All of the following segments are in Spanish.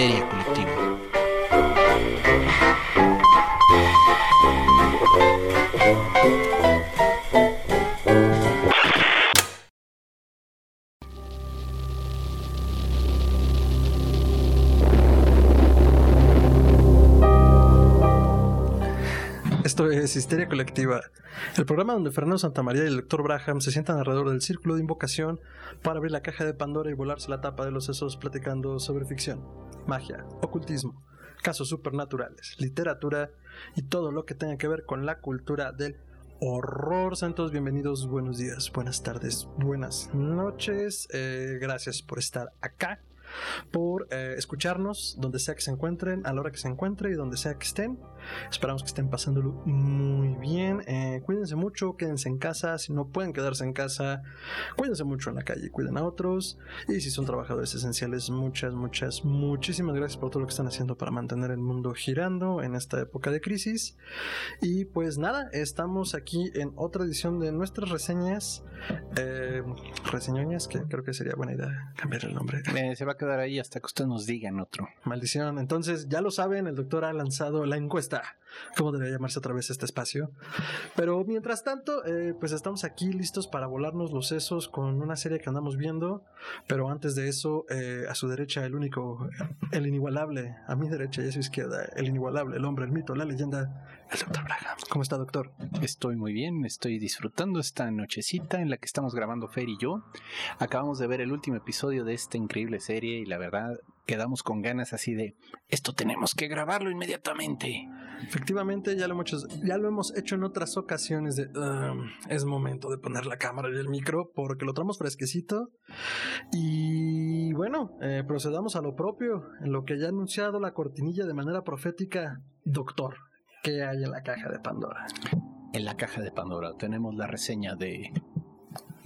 Histeria Colectiva, el programa donde Fernando Santamaría y el doctor Braham se sientan alrededor del círculo de invocación para abrir la caja de Pandora y volarse la tapa de los sesos platicando sobre ficción, magia, ocultismo, casos supernaturales, literatura y todo lo que tenga que ver con la cultura del horror. Santos, bienvenidos, buenos días, buenas tardes, buenas noches. Eh, gracias por estar acá por eh, escucharnos donde sea que se encuentren, a la hora que se encuentren y donde sea que estén. Esperamos que estén pasándolo muy bien. Eh, cuídense mucho, quédense en casa. Si no pueden quedarse en casa, cuídense mucho en la calle, cuiden a otros. Y si son trabajadores esenciales, muchas, muchas, muchísimas gracias por todo lo que están haciendo para mantener el mundo girando en esta época de crisis. Y pues nada, estamos aquí en otra edición de nuestras reseñas. Eh, reseñoñas, que creo que sería buena idea cambiar el nombre. Eh, se va a quedar ahí hasta que usted nos diga en otro. Maldición. Entonces, ya lo saben, el doctor ha lanzado la encuesta. that ¿Cómo debería llamarse otra vez este espacio? Pero mientras tanto, eh, pues estamos aquí listos para volarnos los sesos con una serie que andamos viendo. Pero antes de eso, eh, a su derecha, el único, el inigualable. A mi derecha y a su izquierda, el inigualable, el hombre, el mito, la leyenda, el doctor Braga. ¿Cómo está, doctor? Estoy muy bien, estoy disfrutando esta nochecita en la que estamos grabando Fer y yo. Acabamos de ver el último episodio de esta increíble serie y la verdad quedamos con ganas así de esto tenemos que grabarlo inmediatamente. Efectivamente, ya lo hemos ya lo hemos hecho en otras ocasiones de um, es momento de poner la cámara y el micro porque lo traemos fresquecito. Y bueno, eh, procedamos a lo propio, lo que ya ha anunciado la cortinilla de manera profética, doctor, ¿qué hay en la caja de Pandora? En la caja de Pandora tenemos la reseña de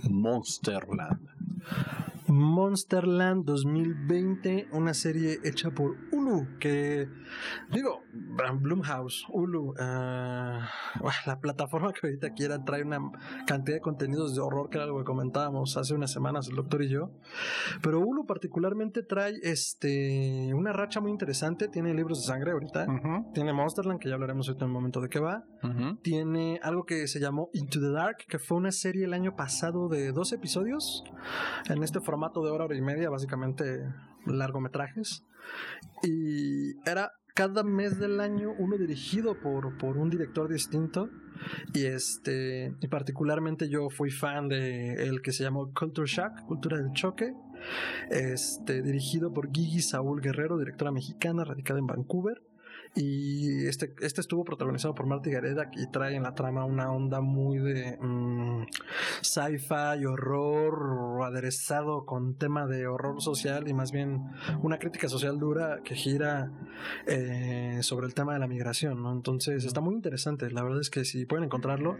Monsterland. Monsterland 2020, una serie hecha por Hulu, que digo, Blumhouse, Hulu, uh, la plataforma que ahorita quiera trae una cantidad de contenidos de horror, que era algo que comentábamos hace unas semanas el doctor y yo, pero Hulu particularmente trae este una racha muy interesante, tiene libros de sangre ahorita, uh -huh. tiene Monsterland, que ya hablaremos ahorita en un momento de qué va, tiene algo que se llamó Into the Dark, que fue una serie el año pasado de dos episodios, en este formato de hora, hora y media, básicamente largometrajes. Y era cada mes del año uno dirigido por, por un director distinto. Y este, y particularmente yo fui fan de el que se llamó Culture Shock, Cultura del Choque. Este, dirigido por Gigi Saúl Guerrero, directora mexicana radicada en Vancouver. Y este, este estuvo protagonizado por Marty Gareda y trae en la trama una onda muy de mmm, sci-fi, horror, aderezado con tema de horror social y más bien una crítica social dura que gira eh, sobre el tema de la migración, ¿no? Entonces está muy interesante. La verdad es que si pueden encontrarlo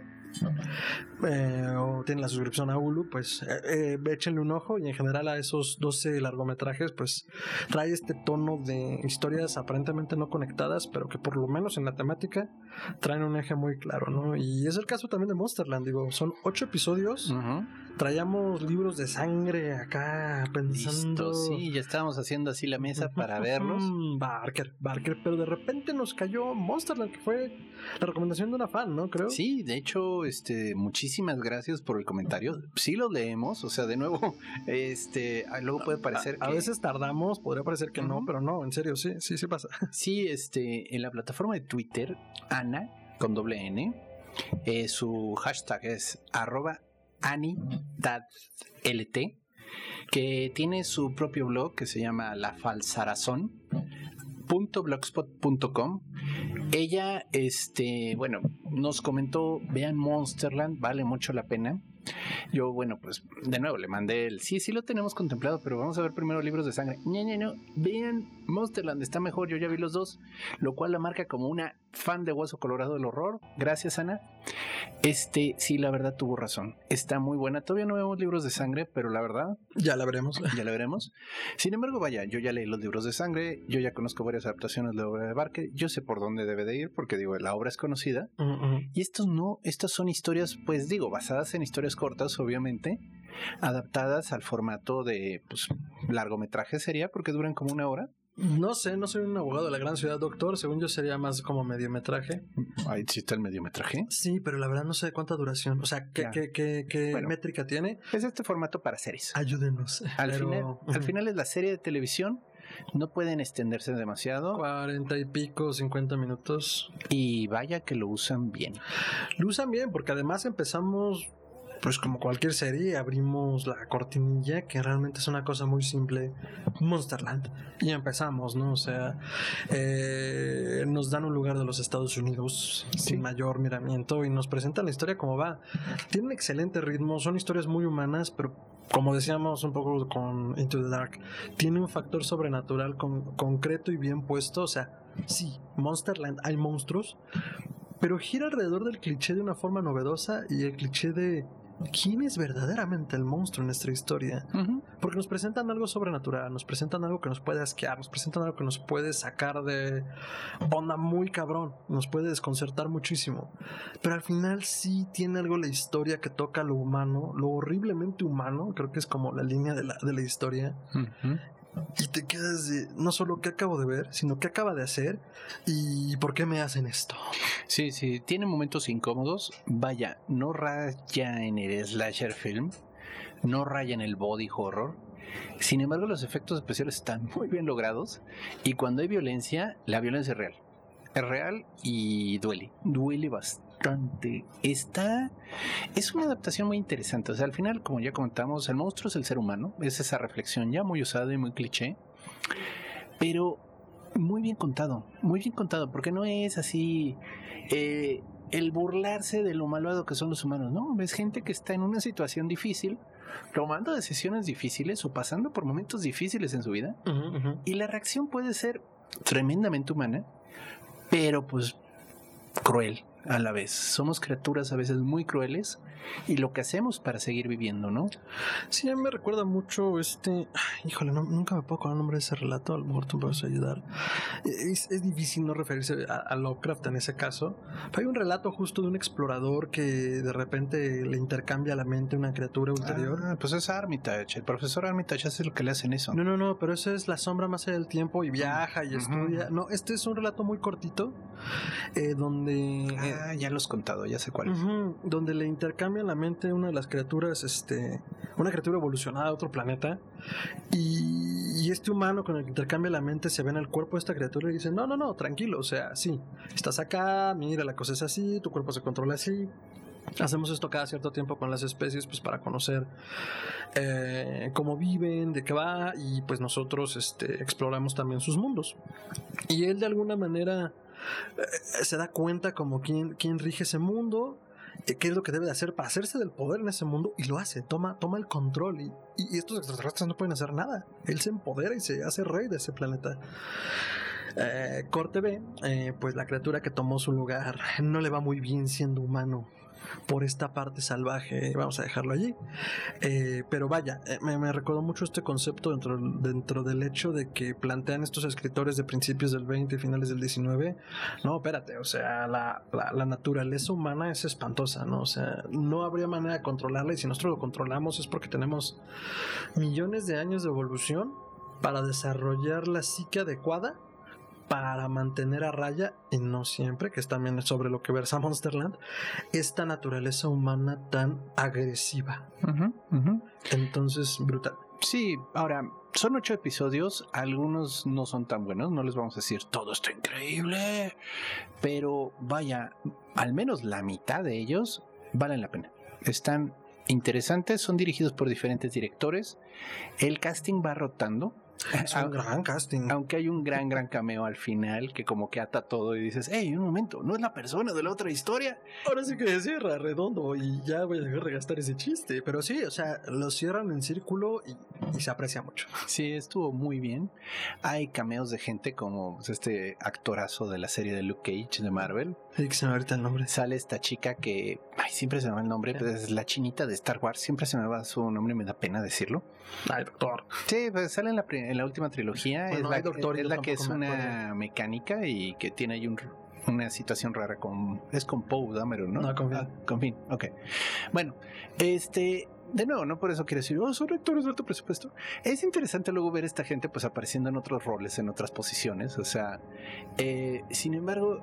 eh, o tienen la suscripción a Hulu, pues eh, échenle un ojo y en general a esos 12 largometrajes, pues trae este tono de historias aparentemente no conectadas pero que por lo menos en la temática traen un eje muy claro, ¿no? Y es el caso también de Monsterland, digo, son ocho episodios. Uh -huh. Traíamos libros de sangre acá pensando. Listo, sí, ya estábamos haciendo así la mesa para verlos. Barker, Barker, pero de repente nos cayó Monsterland, que fue la recomendación de una fan, ¿no? Creo. Sí, de hecho, este, muchísimas gracias por el comentario. Sí lo leemos, o sea, de nuevo, este, luego puede parecer a, que... a veces tardamos, podría parecer que uh -huh. no, pero no, en serio, sí, sí, sí pasa. Sí, este, en la plataforma de Twitter, Con doble N, eh, su hashtag es arroba AniTadLT, que tiene su propio blog que se llama La Falsarazón blogspot.com ella este bueno nos comentó vean Monsterland vale mucho la pena yo, bueno, pues de nuevo le mandé el sí, sí lo tenemos contemplado, pero vamos a ver primero libros de sangre. No, no, no, vean Monsterland, está mejor, yo ya vi los dos, lo cual la marca como una fan de Hueso Colorado del Horror. Gracias, Ana. Este, sí, la verdad tuvo razón. Está muy buena. Todavía no vemos libros de sangre, pero la verdad. Ya la veremos. Ya la veremos. Sin embargo, vaya, yo ya leí los libros de sangre, yo ya conozco varias adaptaciones de la obra de Barker, yo sé por dónde debe de ir, porque digo, la obra es conocida. Uh -huh. Y estos no, estas son historias, pues digo, basadas en historias cortas, obviamente, adaptadas al formato de pues, largometraje sería, porque duran como una hora. No sé, no soy un abogado de la gran ciudad, doctor. Según yo sería más como mediometraje. Ahí existe el mediometraje. Sí, pero la verdad no sé cuánta duración. O sea, ¿qué, qué, qué, qué Bueno. métrica tiene? Es este formato para series. Ayúdenos. Al, Pero, final, al final es la serie de televisión. No pueden extenderse demasiado. Cuarenta y pico, 50 minutos. Y vaya que lo usan bien. Lo usan bien porque además empezamos, pues como cualquier serie, abrimos la cortinilla, que realmente es una cosa muy simple, Monsterland, y empezamos, ¿no? O sea, eh, nos dan un lugar de los Estados Unidos Sí. sin mayor miramiento y nos presentan la historia como va. Tiene un excelente ritmo, son historias muy humanas, pero como decíamos un poco con Into the Dark, tiene un factor sobrenatural con- concreto y bien puesto, o sea, sí, Monsterland hay monstruos, pero gira alrededor del cliché de una forma novedosa y el cliché de quién es verdaderamente el monstruo en nuestra historia. Porque nos presentan algo sobrenatural, nos presentan algo que nos puede asquear, nos presentan algo que nos puede sacar de onda muy cabrón, nos puede desconcertar muchísimo. Pero al final sí tiene algo la historia que toca lo humano, lo horriblemente humano, creo que es como la línea de la, de la historia. Y te quedas de no solo qué acabo de ver, sino qué acaba de hacer y por qué me hacen esto. Sí, sí, tiene momentos incómodos. Vaya, no raya en el slasher film, no raya en el body horror. Sin embargo, los efectos especiales están muy bien logrados y cuando hay violencia, la violencia es real. Es real y duele, duele bastante. Está es una adaptación muy interesante. O sea, al final, como ya comentamos, el monstruo es el ser humano, es esa reflexión ya muy usada y muy cliché, pero muy bien contado, muy bien contado, porque no es así eh, el burlarse de lo malvado que son los humanos, no, es gente que está en una situación difícil, tomando decisiones difíciles o pasando por momentos difíciles en su vida, y la reacción puede ser tremendamente humana, pero pues cruel a la vez. Somos criaturas a veces muy crueles y lo que hacemos para seguir viviendo, ¿no? Sí, a mí me recuerda mucho este. Híjole, no- nunca me puedo acordar el nombre de ese relato. A lo mejor tú me puedes ayudar. Es, es difícil no referirse a, a Lovecraft en ese caso. Pero hay un relato justo de un explorador que de repente le intercambia a la mente una criatura ulterior. Ah, pues es Armitage. El profesor Armitage hace lo que le hacen eso. No, no, no, pero eso es la sombra más allá del tiempo y viaja y Ujú. estudia. No, este es un relato muy cortito eh, donde. eh, Ah, ya lo has contado, ya sé cuál donde le intercambia la mente una de las criaturas, este, una criatura evolucionada de otro planeta, y, y este humano con el que intercambia la mente se ve en el cuerpo de esta criatura y dice, no, no, no, tranquilo, o sea, sí, estás acá, mira, la cosa es así, tu cuerpo se controla así. Hacemos esto cada cierto tiempo con las especies, pues para conocer eh, cómo viven, de qué va, y pues nosotros este, exploramos también sus mundos. Y él de alguna manera eh, se da cuenta como quién, quién rige ese mundo, eh, qué es lo que debe de hacer para hacerse del poder en ese mundo, y lo hace, toma, toma el control, y, estos extraterrestres no pueden hacer nada. Él se empodera y se hace rey de ese planeta. Eh, corte B, eh, pues la criatura que tomó su lugar no le va muy bien siendo humano por esta parte salvaje, vamos a dejarlo allí. Eh, pero vaya, eh, me, me recordó mucho este concepto dentro, dentro del hecho de que plantean estos escritores de principios del 20 y finales del 19. No, espérate, o sea, la, la, la naturaleza humana es espantosa, ¿no? O sea, no habría manera de controlarla y si nosotros lo controlamos es porque tenemos millones de años de evolución para desarrollar la psique adecuada para mantener a raya, y no siempre, que es también sobre lo que versa Monsterland, esta naturaleza humana tan agresiva. Entonces, brutal. Sí, ahora, son ocho episodios, algunos no son tan buenos, no les vamos a decir todo está increíble, pero vaya, al menos la mitad de ellos valen la pena. Están interesantes, son dirigidos por diferentes directores, el casting va rotando. Es un gran casting. Aunque hay un gran, gran cameo al final que como que ata todo y dices, hey, un momento, ¿no es la persona de la otra historia? Ahora sí que cierra redondo y ya voy a dejar de gastar ese chiste. Pero sí, o sea, lo cierran en círculo y, y se aprecia mucho. Sí, estuvo muy bien. Hay cameos de gente como pues, este actorazo de la serie de Luke Cage de Marvel. Sí, que se me ahorita el nombre. Sale esta chica que, ay, siempre se me va el nombre, pero es la chinita de Star Wars. Siempre se me va su nombre, me da pena decirlo. Ay, doctor. Sí, pues sale en la, pri- en la última trilogía. Bueno, es la, doctor es la que es me una mecánica y que tiene ahí un, una situación rara con... Es con Poe Dameron, ¿no? No, con Finn. Ah, con Finn, ok. Bueno, este... de nuevo, no por eso quiero decir, oh, son actores de alto presupuesto. Es interesante luego ver a esta gente pues apareciendo en otros roles, en otras posiciones. O sea, eh, sin embargo,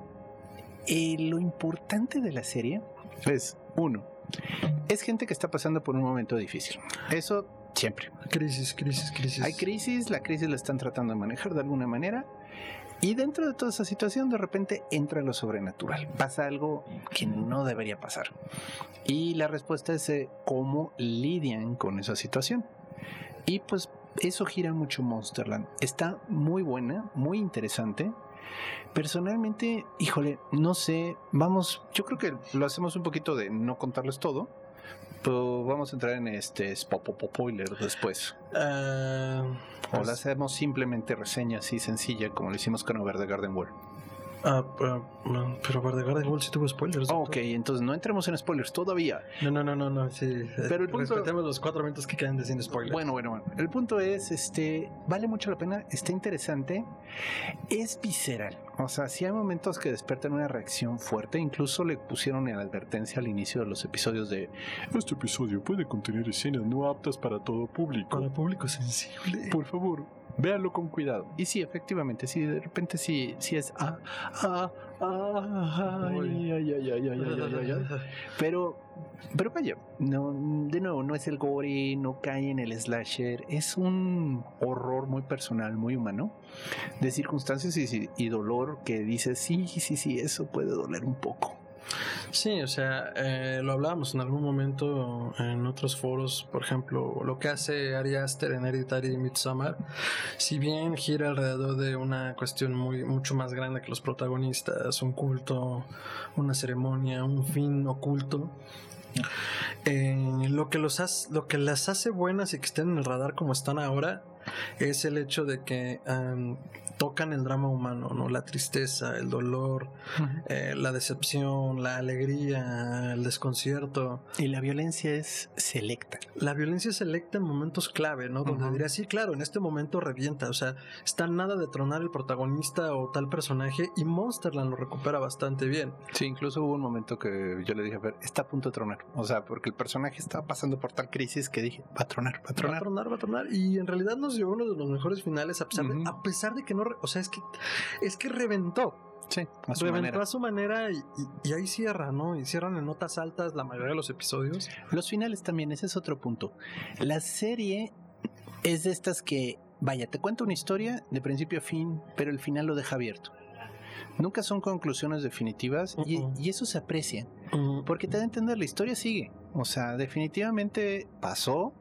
eh, lo importante de la serie es, uno, es gente que está pasando por un momento difícil. Eso siempre. Crisis, crisis, crisis. Hay crisis, la crisis la están tratando de manejar de alguna manera. Y dentro de toda esa situación, de repente entra lo sobrenatural. Pasa algo que no debería pasar. Y la respuesta es eh, cómo lidian con esa situación. Y pues eso gira mucho Monsterland. Está muy buena, muy interesante. Personalmente, híjole, no sé, vamos, yo creo que lo hacemos un poquito de no contarles todo, pero vamos a entrar en este spoiler después. Ah, O pues, lo hacemos simplemente reseña así sencilla, como lo hicimos con Over the Garden Wall. Ah, no, pero Garden Wall sí tuvo spoilers. Doctor. ok, entonces no entremos en spoilers todavía. No, no, no, no, no, sí. Pero el punto- Respetemos los cuatro minutos que quedan de sin spoilers. Bueno, bueno, bueno. El punto es, este, vale mucho la pena, está interesante, es visceral. O sea, sí hay momentos que despertan una reacción fuerte. Incluso le pusieron en advertencia al inicio de los episodios de este episodio puede contener escenas no aptas para todo público. Para público sensible. Por favor, véanlo con cuidado. Y sí, efectivamente, sí, de repente sí, sí es ah, ah, ah, ay, Uy. ay, ay, ay, ay, ay, ay, ay, ay. Pero, pero vaya, no, de nuevo, no es el gore, no cae en el slasher, es un horror muy personal, muy humano, de circunstancias y, y dolor que dices, sí, sí, sí, eso puede doler un poco. Sí, o sea, eh, lo hablábamos en algún momento en otros foros, por ejemplo, lo que hace Ari Aster en Hereditary y Midsommar, si bien gira alrededor de una cuestión muy mucho más grande que los protagonistas, un culto, una ceremonia, un fin oculto, eh, lo que los hace- lo que las hace buenas y que estén en el radar como están ahora es el hecho de que am, tocan el drama humano, ¿no? La tristeza, el dolor, eh, la decepción, la alegría, el desconcierto. Y la violencia es selecta. La violencia selecta en momentos clave, ¿no? Donde Ujú. diría, sí, claro, en este momento revienta. O sea, está nada de tronar el protagonista o tal personaje y Monsterland lo recupera bastante bien. Sí, incluso hubo un momento que yo le dije, a ver, está a punto de tronar. O sea, porque el personaje estaba pasando por tal crisis que dije, va a tronar, va a Va a tronar. tronar, va a tronar. Y en realidad nos dio uno de los mejores finales, a pesar, de, Ujú. a pesar de que no. O sea, es que, es que reventó. Sí, a su reventó manera. a su manera y, y- y ahí cierra, ¿no? Y cierran en notas altas la mayoría de los episodios. Los finales también, ese es otro punto. La serie es de estas que, vaya, te cuenta una historia de principio a fin, pero el final lo deja abierto. Nunca son conclusiones definitivas y, y eso se aprecia, porque te da a entender, la historia sigue. O sea, definitivamente pasó,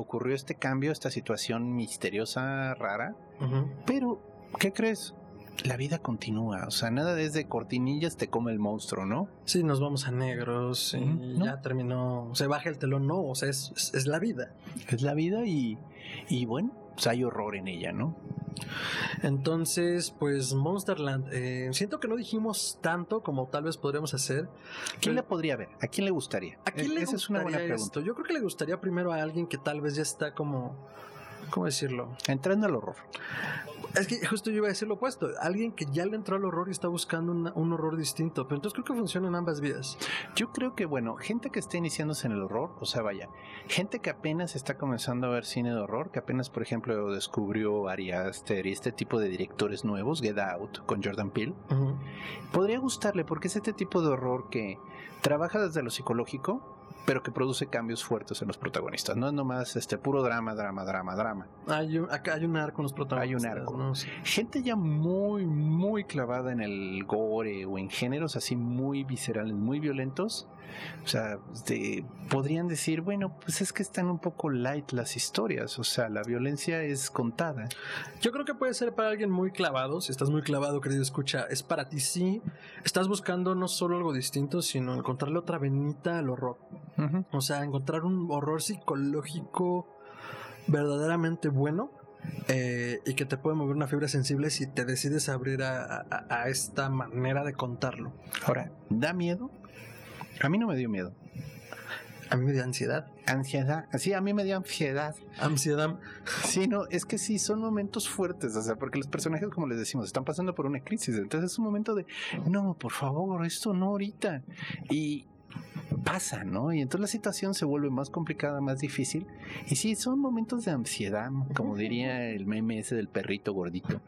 ocurrió este cambio, esta situación misteriosa, rara, pero, ¿qué crees? La vida continúa, o sea, nada desde cortinillas te come el monstruo, ¿no? Sí, nos vamos a negros y ¿no? ya terminó. Se baja el telón, no, o sea, es, es, es la vida. Es la vida y, y bueno, pues hay horror en ella, ¿no? Entonces, pues Monsterland, eh, siento que no dijimos tanto como tal vez podríamos hacer. ¿Quién Pero- podría ver? ¿A quién le gustaría? ¿A quién E- le Esa es una buena gustaría pregunta. esto? Yo creo que le gustaría primero a alguien que tal vez ya está como, ¿cómo decirlo? Entrando al horror. Es que justo yo iba a decir lo opuesto. Alguien que ya le entró al horror y está buscando una- un horror distinto. Pero entonces creo que funciona en ambas vías. Yo creo que, bueno, gente que esté iniciándose en el horror, o sea, vaya, gente que apenas está comenzando a ver cine de horror, que apenas, por ejemplo, descubrió Ari Aster y este tipo de directores nuevos, Get Out, con Jordan Peele, podría gustarle porque es este tipo de horror que trabaja desde lo psicológico, pero que produce cambios fuertes en los protagonistas. No es nomás este puro drama, drama, drama, drama. Hay un- acá hay un arco en los protagonistas. Hay un arco. ¿no? Sí. gente ya muy, muy clavada en el gore o en géneros así muy viscerales, muy violentos. O sea, de- podrían decir, bueno, pues es que están un poco light las historias. O sea, la violencia es contada. Yo creo que puede ser para alguien muy clavado. Si estás muy clavado, querido escucha, es para ti sí. Estás buscando no solo algo distinto, sino encontrarle otra venita al horror. O sea, encontrar un horror psicológico verdaderamente bueno eh, y que te puede mover una fibra sensible si te decides abrir a, a- a esta manera de contarlo. Ahora, ¿da miedo? A mí no me dio miedo. A mí me da ansiedad. Ansiedad. Sí, a mí me dio ansiedad. Ansiedad. Sí, no, es que sí, son momentos fuertes, o sea, porque los personajes, como les decimos, están pasando por una crisis, entonces es un momento de, no, por favor, esto no ahorita. Y pasa, ¿no? Y entonces la situación se vuelve más complicada, más difícil. Y sí, son momentos de ansiedad, como diría el meme ese del perrito gordito.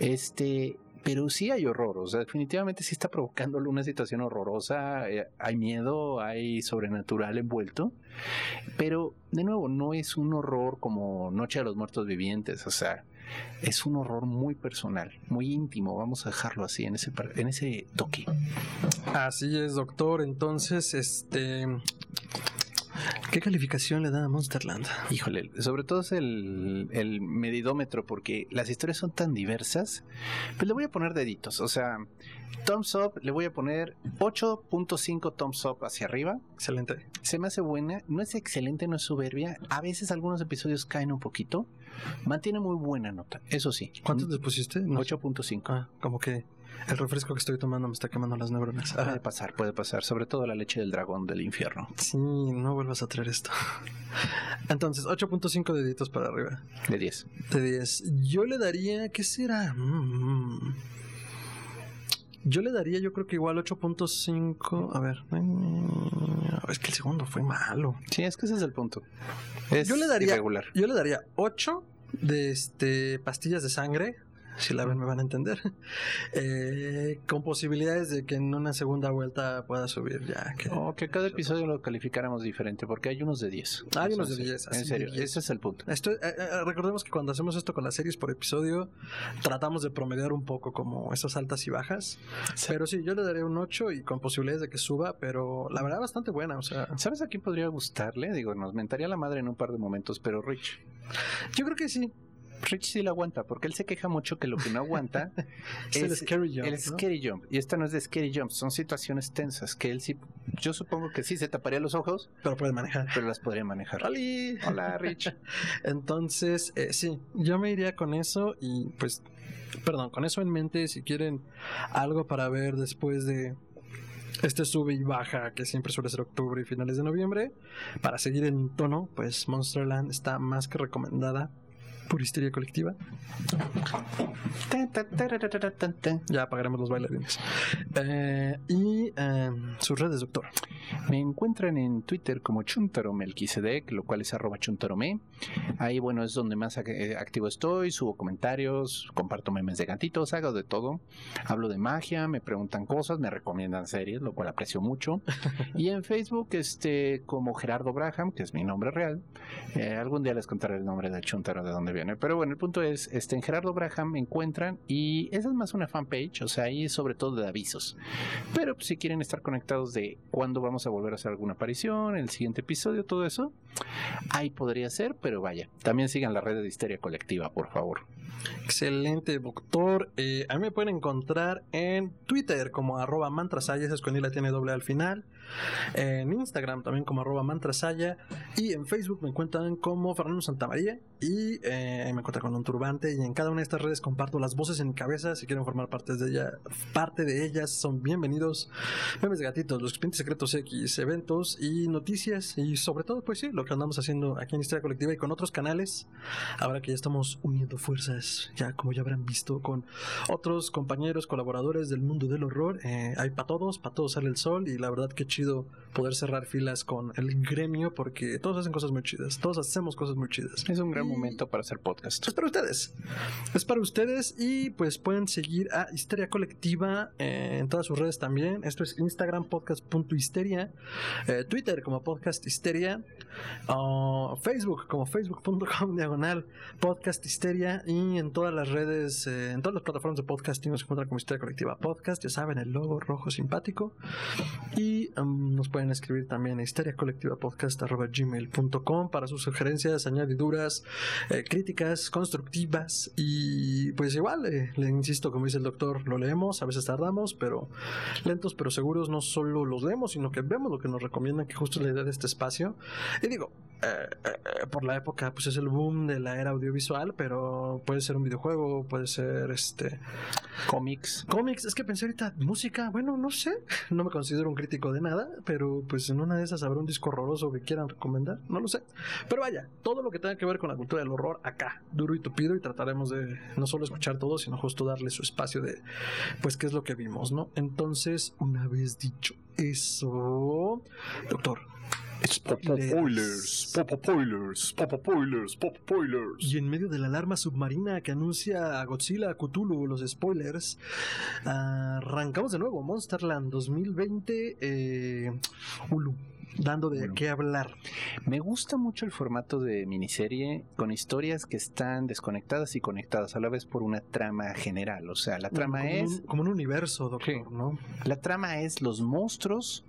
Este, pero sí hay horror, o sea, definitivamente sí está provocándole una situación horrorosa, eh, hay miedo, hay sobrenatural envuelto, pero de nuevo, no es un horror como Noche de los Muertos Vivientes, o sea, es un horror muy personal, muy íntimo, vamos a dejarlo así, en ese, en ese toque. Así es, doctor, entonces, este... ¿Qué calificación le da a Monsterland? Híjole, sobre todo es el, el, medidómetro, porque las historias son tan diversas. Pues le voy a poner deditos. O sea, thumbs up, le voy a poner 8.5 thumbs up hacia arriba. Excelente. Se me hace buena. No es excelente, no es soberbia. A veces algunos episodios caen un poquito. Mantiene muy buena nota, eso sí. ¿Cuántos le pusiste? 8.5. Ah, como que el refresco que estoy tomando me está quemando las neuronas. Puede pasar, puede pasar. Sobre todo la leche del dragón del infierno. Sí, no vuelvas a traer esto. Entonces, 8.5 deditos para arriba. De 10. De 10. Yo le daría, ¿qué será? Mm. Yo le daría, yo creo que igual 8.5. A ver. Es que el segundo fue malo. Sí, es que ese es el punto. Es yo le daría, irregular. Yo le daría 8 de este pastillas de sangre si la ven me van a entender, eh, con posibilidades de que en una segunda vuelta pueda subir ya. Que, o que cada episodio lo calificáramos diferente, porque hay unos de 10. Hay unos de 10. En serio, ese es el punto. Esto, eh, eh, recordemos que cuando hacemos esto con las series por episodio, tratamos de promediar un poco como esas altas y bajas. Pero sí, yo le daré un 8 y con posibilidades de que suba, pero la verdad bastante buena. O sea, ¿sabes a quién podría gustarle? Digo, nos mentaría la madre en un par de momentos, pero Rich. Yo creo que sí. Rich sí lo aguanta, porque él se queja mucho que lo que no aguanta es, el scary jump. El scary jump. Y esta no es de scary jump, son situaciones tensas que él sí, yo supongo que sí se taparía los ojos. Pero puede manejar. Pero las podría manejar. Hola, Rich. Entonces, eh, sí, yo me iría con eso y pues, perdón, con eso en mente, si quieren algo para ver después de este sube y baja que siempre suele ser octubre y finales de noviembre. Para seguir en tono, pues Monsterland está más que recomendada por histeria colectiva. Ya apagaremos los bailarines. Eh, y eh, sus redes, doctor. Me encuentran en Twitter como Chuntaro Melquisedec, lo cual es arroba chuntarome. Ahí, bueno, es donde más eh, activo estoy, subo comentarios, comparto memes de gatitos, hago de todo. Hablo de magia, me preguntan cosas, me recomiendan series, lo cual aprecio mucho. y en Facebook, este, como Gerardo Braham, que es mi nombre real. algún día les contaré el nombre de Chuntaro, de dónde Pero bueno, el punto es, este, en Gerardo Braham me encuentran y esa es más una fanpage, o sea, ahí es sobre todo de avisos. Pero pues, si quieren estar conectados de cuándo vamos a volver a hacer alguna aparición, el siguiente episodio, todo eso, ahí podría ser, pero vaya, también sigan la red de Histeria Colectiva, por favor. Excelente, doctor. Eh, a mí me pueden encontrar en Twitter como arroba mantrasaya, esa es tiene doble al final en Instagram también como arroba mantrasaya y en Facebook me encuentran como Fernando Santamaría y eh, me encuentran con un turbante y en cada una de estas redes comparto las voces en mi cabeza. Si quieren formar parte de ella parte de ellas son bienvenidos. Memes de gatitos los expedientes secretos X eventos y noticias. Y sobre todo pues sí lo que andamos haciendo aquí en Historia Colectiva y con otros canales. Ahora que ya estamos uniendo fuerzas ya como ya habrán visto con otros compañeros colaboradores del mundo del horror eh, hay para todos para todos sale el sol. Y la verdad que chido poder cerrar filas con el gremio porque todos hacen cosas muy chidas, todos hacemos cosas muy chidas. Es un gran momento para hacer podcast. Es para ustedes. Es para ustedes y pues pueden seguir a Histeria Colectiva eh, en todas sus redes también. Esto es Instagram podcast.histeria, eh, Twitter como podcast histeria, Facebook como facebook.com diagonal podcast histeria y en todas las redes, eh, en todas las plataformas de podcasting nos encuentran como Histeria Colectiva Podcast, ya saben, el logo rojo simpático y nos pueden escribir también a histeriacolectivapodcast.gmail.com para sus sugerencias, añadiduras, eh, críticas constructivas y pues igual, eh, le insisto, como dice el doctor, lo leemos, a veces tardamos, pero lentos pero seguros, no solo los leemos, sino que vemos lo que nos recomiendan, que justo la idea de este espacio. Y digo, eh, por la época, pues es el boom de la era audiovisual, pero puede ser un videojuego, puede ser este... Cómics. Cómics, es que pensé ahorita, música, bueno, no sé, no me considero un crítico de nada, pero pues en una de esas habrá un disco horroroso que quieran recomendar, no lo sé. Pero vaya, todo lo que tenga que ver con la cultura del horror acá, duro y tupido, y trataremos de no solo escuchar todo, sino justo darle su espacio de, pues, qué es lo que vimos, ¿no? Entonces, una vez dicho eso. Doctor. Spoilers, pop spoilers, pop spoilers, pop spoilers. Y en medio de la alarma submarina que anuncia a Godzilla, a Cthulhu, los spoilers, arrancamos de nuevo Monsterland 2020 eh, Hulu dando de qué hablar. Me gusta mucho el formato de miniserie con historias que están desconectadas y conectadas a la vez por una trama general. O sea, la trama es... como un universo, doctor, ¿no? La trama es los monstruos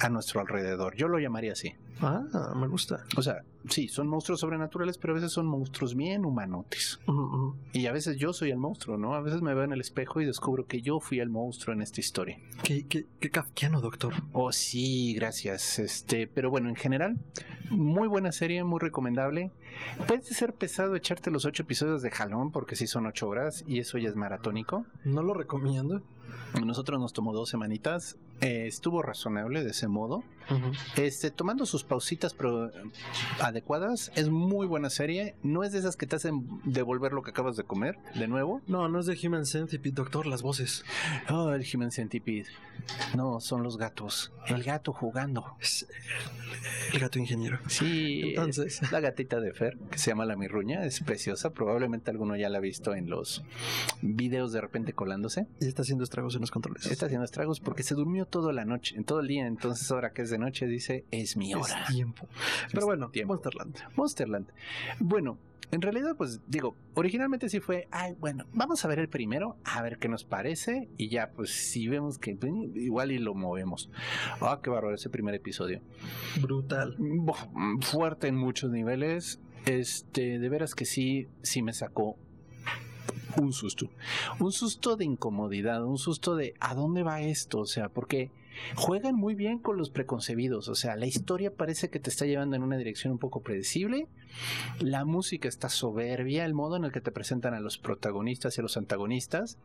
a nuestro alrededor. Yo lo llamaría así. Ah, me gusta. O sea, sí, son monstruos sobrenaturales, pero a veces son monstruos bien humanotes. Y a veces yo soy el monstruo, ¿no? A veces me veo en el espejo y descubro que yo fui el monstruo en esta historia. Qué, qué, qué kafkiano, doctor. Oh, sí, gracias. Este, pero bueno, en general, muy buena serie, muy recomendable. Puede ser pesado echarte los ocho episodios de jalón, porque sí son ocho horas y eso ya es maratónico. No lo recomiendo. Nosotros nos tomó dos semanitas. Eh, estuvo razonable de ese modo. Este, tomando sus pausitas adecuadas, es muy buena serie. No es de esas que te hacen devolver lo que acabas de comer de nuevo. No, no es de Human Centipede, doctor, las voces. Oh, el Human Centipede. No, son los gatos. El gato jugando. el gato ingeniero. Sí. Entonces. La gatita de Fer, que se llama La Mirruña, es preciosa. Probablemente alguno ya la ha visto en los videos de repente colándose. Y está haciendo estragos en los controles. Está haciendo estragos porque se durmió toda la noche, en todo el día. Entonces, ahora que es de noche, dice, es mi hora. Es tiempo. Pero bueno, tiempo. Monsterland. Monsterland. Bueno, en realidad, pues digo, originalmente sí fue, ay, bueno, vamos a ver el primero, a ver qué nos parece, y ya, pues si vemos que pues, igual y lo movemos. Ah, qué bárbaro ese primer episodio. Brutal. Fuerte en muchos niveles. Este, de veras que sí, sí me sacó un susto. Un susto de incomodidad, un susto de ¿a dónde va esto? O sea, porque juegan muy bien con los preconcebidos. O sea, la historia parece que te está llevando en una dirección un poco predecible. La música está soberbia, el modo en el que te presentan a los protagonistas y a los antagonistas.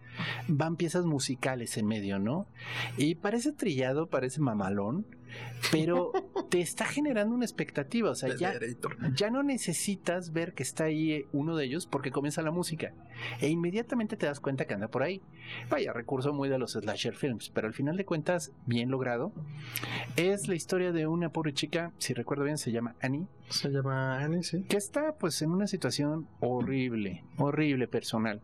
Van piezas musicales en medio, ¿no? Y parece trillado, parece mamalón pero te está generando una expectativa, o sea, ya, ya, no necesitas ver que está ahí eh, uno de ellos porque comienza la música e inmediatamente te das cuenta que anda por ahí. Vaya, recurso muy de los slasher films, pero al final de cuentas, bien logrado. Es la historia de una pobre chica, si recuerdo bien, se llama Annie. Se llama Annie, sí. Que está pues en una situación horrible, horrible personal.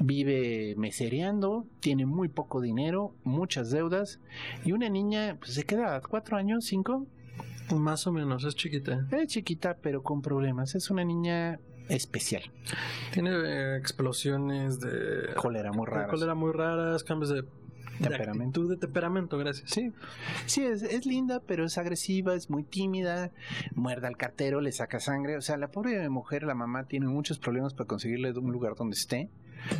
Vive mesereando, tiene muy poco dinero, muchas deudas y una niña pues se queda cuatro años, cinco. Más o menos, es chiquita. Es chiquita, pero con problemas. Es una niña especial. Tiene eh, explosiones de cólera muy raras. cólera muy raras, cambios de temperamento. De, temperamento, gracias. Sí, sí es, es, linda, pero es agresiva, es muy tímida, muerde al cartero, le saca sangre. O sea, la pobre mujer, la mamá, tiene muchos problemas para conseguirle un lugar donde esté.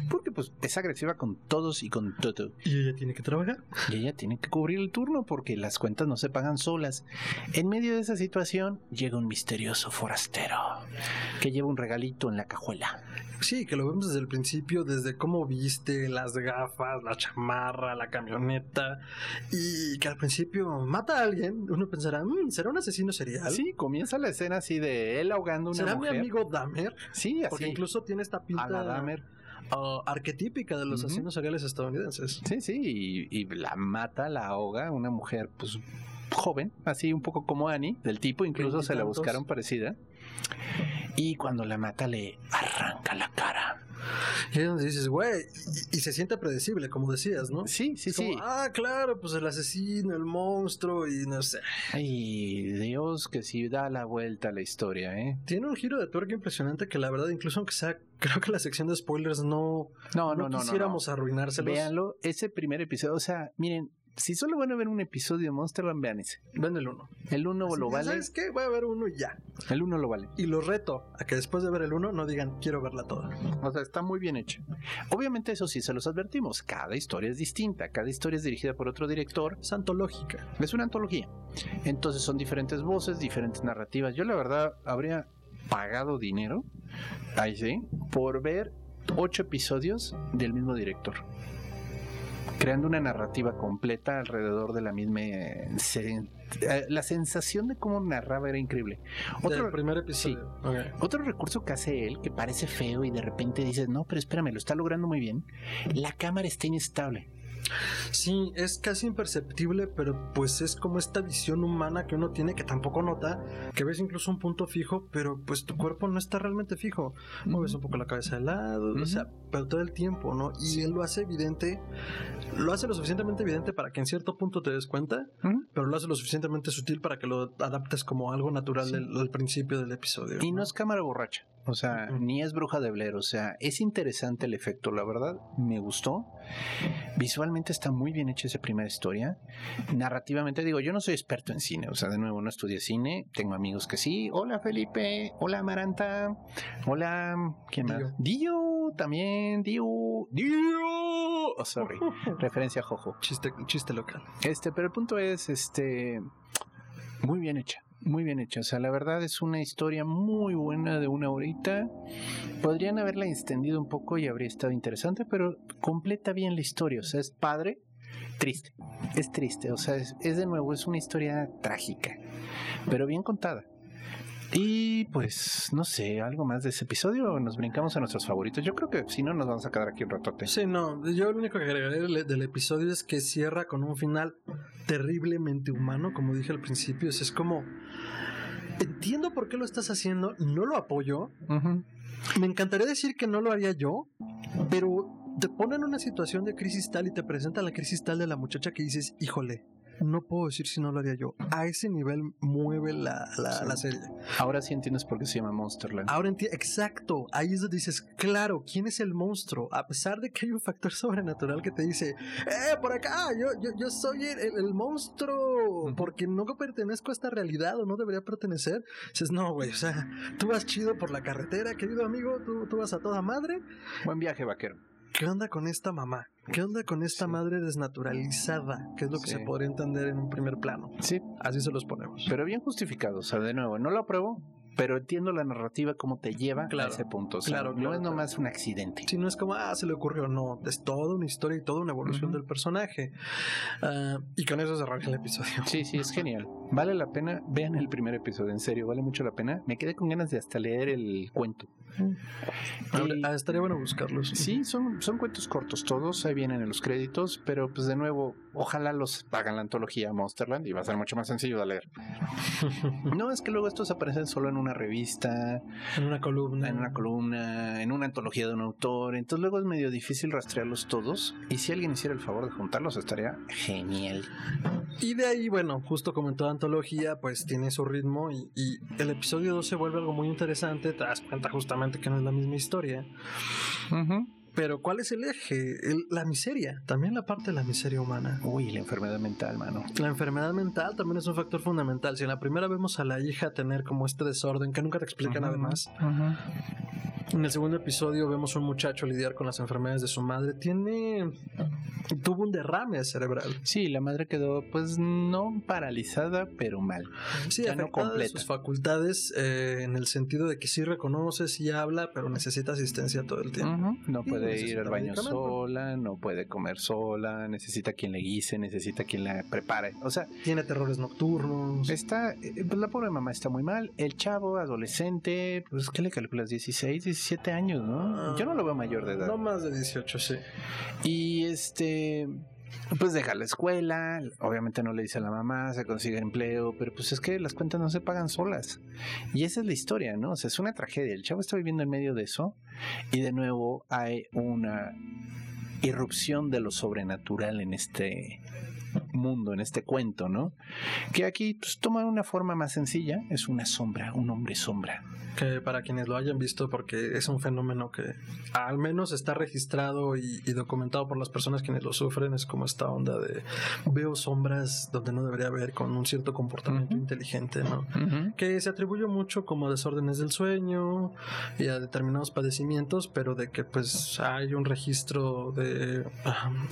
Porque pues es agresiva con todos y con todo. Y ella tiene que trabajar. Y ella tiene que cubrir el turno porque las cuentas no se pagan solas. En medio de esa situación llega un misterioso forastero que lleva un regalito en la cajuela. Sí, que lo vemos desde el principio, desde cómo viste, las gafas, la chamarra, la camioneta, y que al principio mata a alguien, uno pensará, mm, ¿será un asesino serial? Sí, comienza la escena así de él ahogando una ¿Será mi amigo Dahmer? Sí, así. Porque incluso tiene esta pinta... A Dahmer arquetípica de los asesinos seriales estadounidenses. Sí, sí, y, la mata, la ahoga, una mujer pues joven, así un poco como Annie, del tipo, incluso se la buscaron parecida. Y cuando la mata le arranca la cara. Y donde dices, güey, y, se siente predecible, como decías, ¿no? Sí, sí, sí. Ah, claro, pues el asesino, el monstruo y no sé. Ay, Dios, que sí da la vuelta a la historia, ¿eh? Tiene un giro de tuerca impresionante que la verdad, incluso aunque sea, creo que la sección de spoilers no, no, no, no quisiéramos arruinárselos. Véanlo, ese primer episodio, o sea, miren, si solo van a ver un episodio de Monsterland, vean ese. Vean el uno. El uno lo vale. ¿Sabes qué? Voy a ver uno y ya. El uno lo vale. Y lo reto a que después de ver el uno no digan quiero verla toda. O sea, está muy bien hecho. Obviamente, eso sí se los advertimos. Cada historia es distinta. Cada historia es dirigida por otro director. Es antológica. Es una antología. Entonces son diferentes voces, diferentes narrativas. Yo, la verdad, habría pagado dinero, ahí sí, por ver ocho episodios del mismo director creando una narrativa completa alrededor de la misma eh, eh, la sensación de cómo narraba era increíble. Otro primer episodio. Otro recurso que hace él que parece feo y de repente dices, "No, pero espérame, lo está logrando muy bien." La cámara está inestable. Sí, es casi imperceptible, pero pues es como esta visión humana que uno tiene que tampoco nota, que ves incluso un punto fijo, pero pues tu cuerpo no está realmente fijo. Mueves un poco la cabeza de lado, o sea, pero todo el tiempo, ¿no? Y él lo hace evidente, lo hace lo suficientemente evidente para que en cierto punto te des cuenta, pero lo hace lo suficientemente sutil para que lo adaptes como algo natural del, principio del episodio. Y no es cámara borracha. O sea, ni es bruja de Blair. O sea, es interesante el efecto, la verdad. Me gustó. Visualmente está muy bien hecha esa primera historia. Narrativamente, digo, yo no soy experto en cine. O sea, de nuevo, no estudié cine. Tengo amigos que sí. Hola, Felipe. Hola, Amaranta. Hola, ¿quién más? Dio, también. Dio. Dio. Oh, sorry. Referencia a Jojo. Chiste, chiste local. Este, pero el punto es, este, muy bien hecha muy bien hecha. O sea, la verdad es una historia muy buena de una horita. Podrían haberla extendido un poco y habría estado interesante, pero completa bien la historia. O sea, es padre, triste. Es triste. O sea, es, es de nuevo, es una historia trágica, pero bien contada. Y pues, no sé, algo más de ese episodio o nos brincamos a nuestros favoritos. Yo creo que si no, nos vamos a quedar aquí un ratote. Sí, no, yo lo único que agregaré del, episodio es que cierra con un final terriblemente humano, como dije al principio. Es como, entiendo por qué lo estás haciendo, no lo apoyo. Me encantaría decir que no lo haría yo, pero te ponen en una situación de crisis tal y te presentan la crisis tal de la muchacha que dices, híjole, no puedo decir si no lo haría yo. A ese nivel mueve la, la, serie. Ahora sí entiendes por qué se llama Monsterland. Ahora entiendo, exacto. Ahí es donde dices, claro, ¿quién es el monstruo? A pesar de que hay un factor sobrenatural que te dice, ¡eh, por acá! Yo, yo, yo soy el, monstruo, porque no pertenezco a esta realidad o no debería pertenecer. Dices, no, güey, o sea, tú vas chido por la carretera, querido amigo, tú, tú vas a toda madre. Buen viaje, vaquero. ¿Qué onda con esta mamá? ¿Qué onda con esta madre desnaturalizada? Que es lo que se podría entender en un primer plano. Sí. Así se los ponemos. Pero bien justificado. O sea, de nuevo, no lo apruebo, pero entiendo la narrativa cómo te lleva a ese punto. claro, no es nomás un accidente. Si no es como, ah, se le ocurrió, no, es toda una historia y toda una evolución del personaje. Ah, y con eso cerrar el episodio. Sí, sí, es genial. Vale la pena, vean el primer episodio, en serio, vale mucho la pena. Me quedé con ganas de hasta leer el cuento. Ah, estaría bueno buscarlos. Sí, son, son cuentos cortos todos, ahí vienen en los créditos, pero pues de nuevo, ojalá los hagan la antología Monsterland y va a ser mucho más sencillo de leer. no, es que luego estos aparecen solo en una revista, en una columna, en una columna, en una antología de un autor. Entonces luego es medio difícil rastrearlos todos. Y si alguien hiciera el favor de juntarlos, estaría genial. Y de ahí, bueno, justo como en toda antología, pues tiene su ritmo y, el episodio 2 se vuelve algo muy interesante. Te das cuenta justamente que no es la misma historia. Pero ¿cuál es el eje? la miseria, también la parte de la miseria humana. Uy, la enfermedad mental, mano. La enfermedad mental también es un factor fundamental. Si en la primera vemos a la hija tener como este desorden que nunca te explican además, en el segundo episodio vemos a un muchacho lidiar con las enfermedades de su madre. Tiene. tuvo un derrame cerebral. Sí, la madre quedó, pues, no paralizada, pero mal. Sí, ya no completa. sus facultades eh, en el sentido de que sí reconoce, sí habla, pero necesita asistencia todo el tiempo. No puede ir al baño sola, no puede comer sola, necesita quien le guise, necesita quien la prepare. O sea, tiene terrores nocturnos. Está, eh, pues la pobre mamá está muy mal. El chavo, adolescente, pues, ¿qué le calculas? 16, 17 17 años, ¿no? Yo no lo veo mayor de edad. No más de 18, sí. Y este, pues deja la escuela, obviamente no le dice a la mamá, se consigue empleo, pero pues es que las cuentas no se pagan solas. Y esa es la historia, ¿no? O sea, es una tragedia. El chavo está viviendo en medio de eso y de nuevo hay una irrupción de lo sobrenatural en este mundo, en este cuento, ¿no? Que aquí pues, toma una forma más sencilla, es una sombra, un hombre sombra. Que para quienes lo hayan visto, porque es un fenómeno que al menos está registrado y, documentado por las personas quienes lo sufren, es como esta onda de veo sombras donde no debería haber con un cierto comportamiento inteligente, ¿no? Que se atribuye mucho como a desórdenes del sueño y a determinados padecimientos, pero de que pues hay un registro de...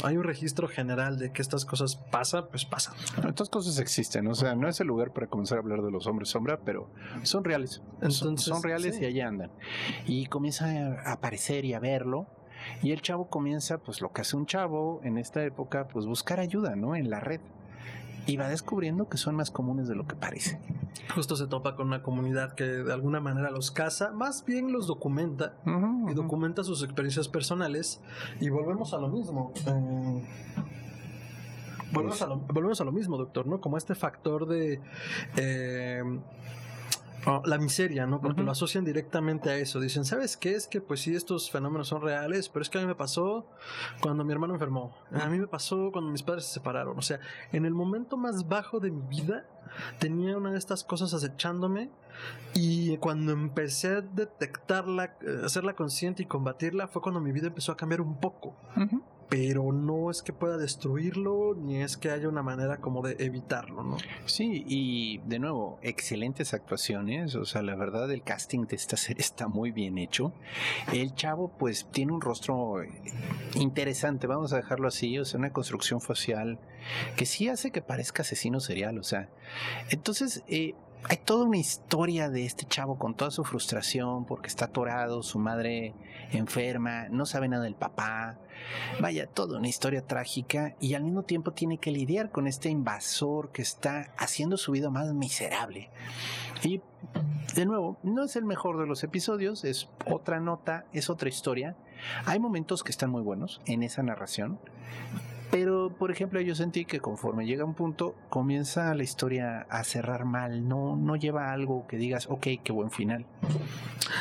hay un registro general de que estas cosas pasa, pues pasa. Estas cosas existen, o sea, no es el lugar para comenzar a hablar de los hombres sombra, pero son reales. Entonces, son, reales y allá andan. Y comienza a aparecer y a verlo. Y el chavo comienza, pues lo que hace un chavo en esta época, pues buscar ayuda, ¿no? En la red y va descubriendo que son más comunes de lo que parece. Justo se topa con una comunidad que de alguna manera los caza, más bien los documenta y documenta sus experiencias personales y volvemos a lo mismo. Eh, Volvemos, a lo, volvemos a lo mismo, doctor, ¿no? Como este factor de... Eh, oh, la miseria, ¿no? Porque lo asocian directamente a eso. Dicen, ¿sabes qué? Es que pues sí, estos fenómenos son reales, pero es que a mí me pasó cuando mi hermano enfermó. A mí me pasó cuando mis padres se separaron. O sea, en el momento más bajo de mi vida tenía una de estas cosas acechándome y cuando empecé a detectarla, eh, hacerla consciente y combatirla, fue cuando mi vida empezó a cambiar un poco. Ujú. Pero no es que pueda destruirlo, ni es que haya una manera como de evitarlo, ¿no? Sí, y de nuevo, excelentes actuaciones. O sea, la verdad, el casting de esta serie está muy bien hecho. El chavo, pues, tiene un rostro interesante, vamos a dejarlo así. O sea, una construcción facial que sí hace que parezca asesino serial. O sea, entonces, eh, hay toda una historia de este chavo con toda su frustración porque está atorado, su madre enferma, no sabe nada del papá. Vaya, toda una historia trágica y al mismo tiempo tiene que lidiar con este invasor que está haciendo su vida más miserable. Y de nuevo, no es el mejor de los episodios, es otra nota, es otra historia. Hay momentos que están muy buenos en esa narración, pero por ejemplo yo sentí que conforme llega un punto comienza la historia a cerrar mal, no, no lleva algo que digas, ok, qué buen final.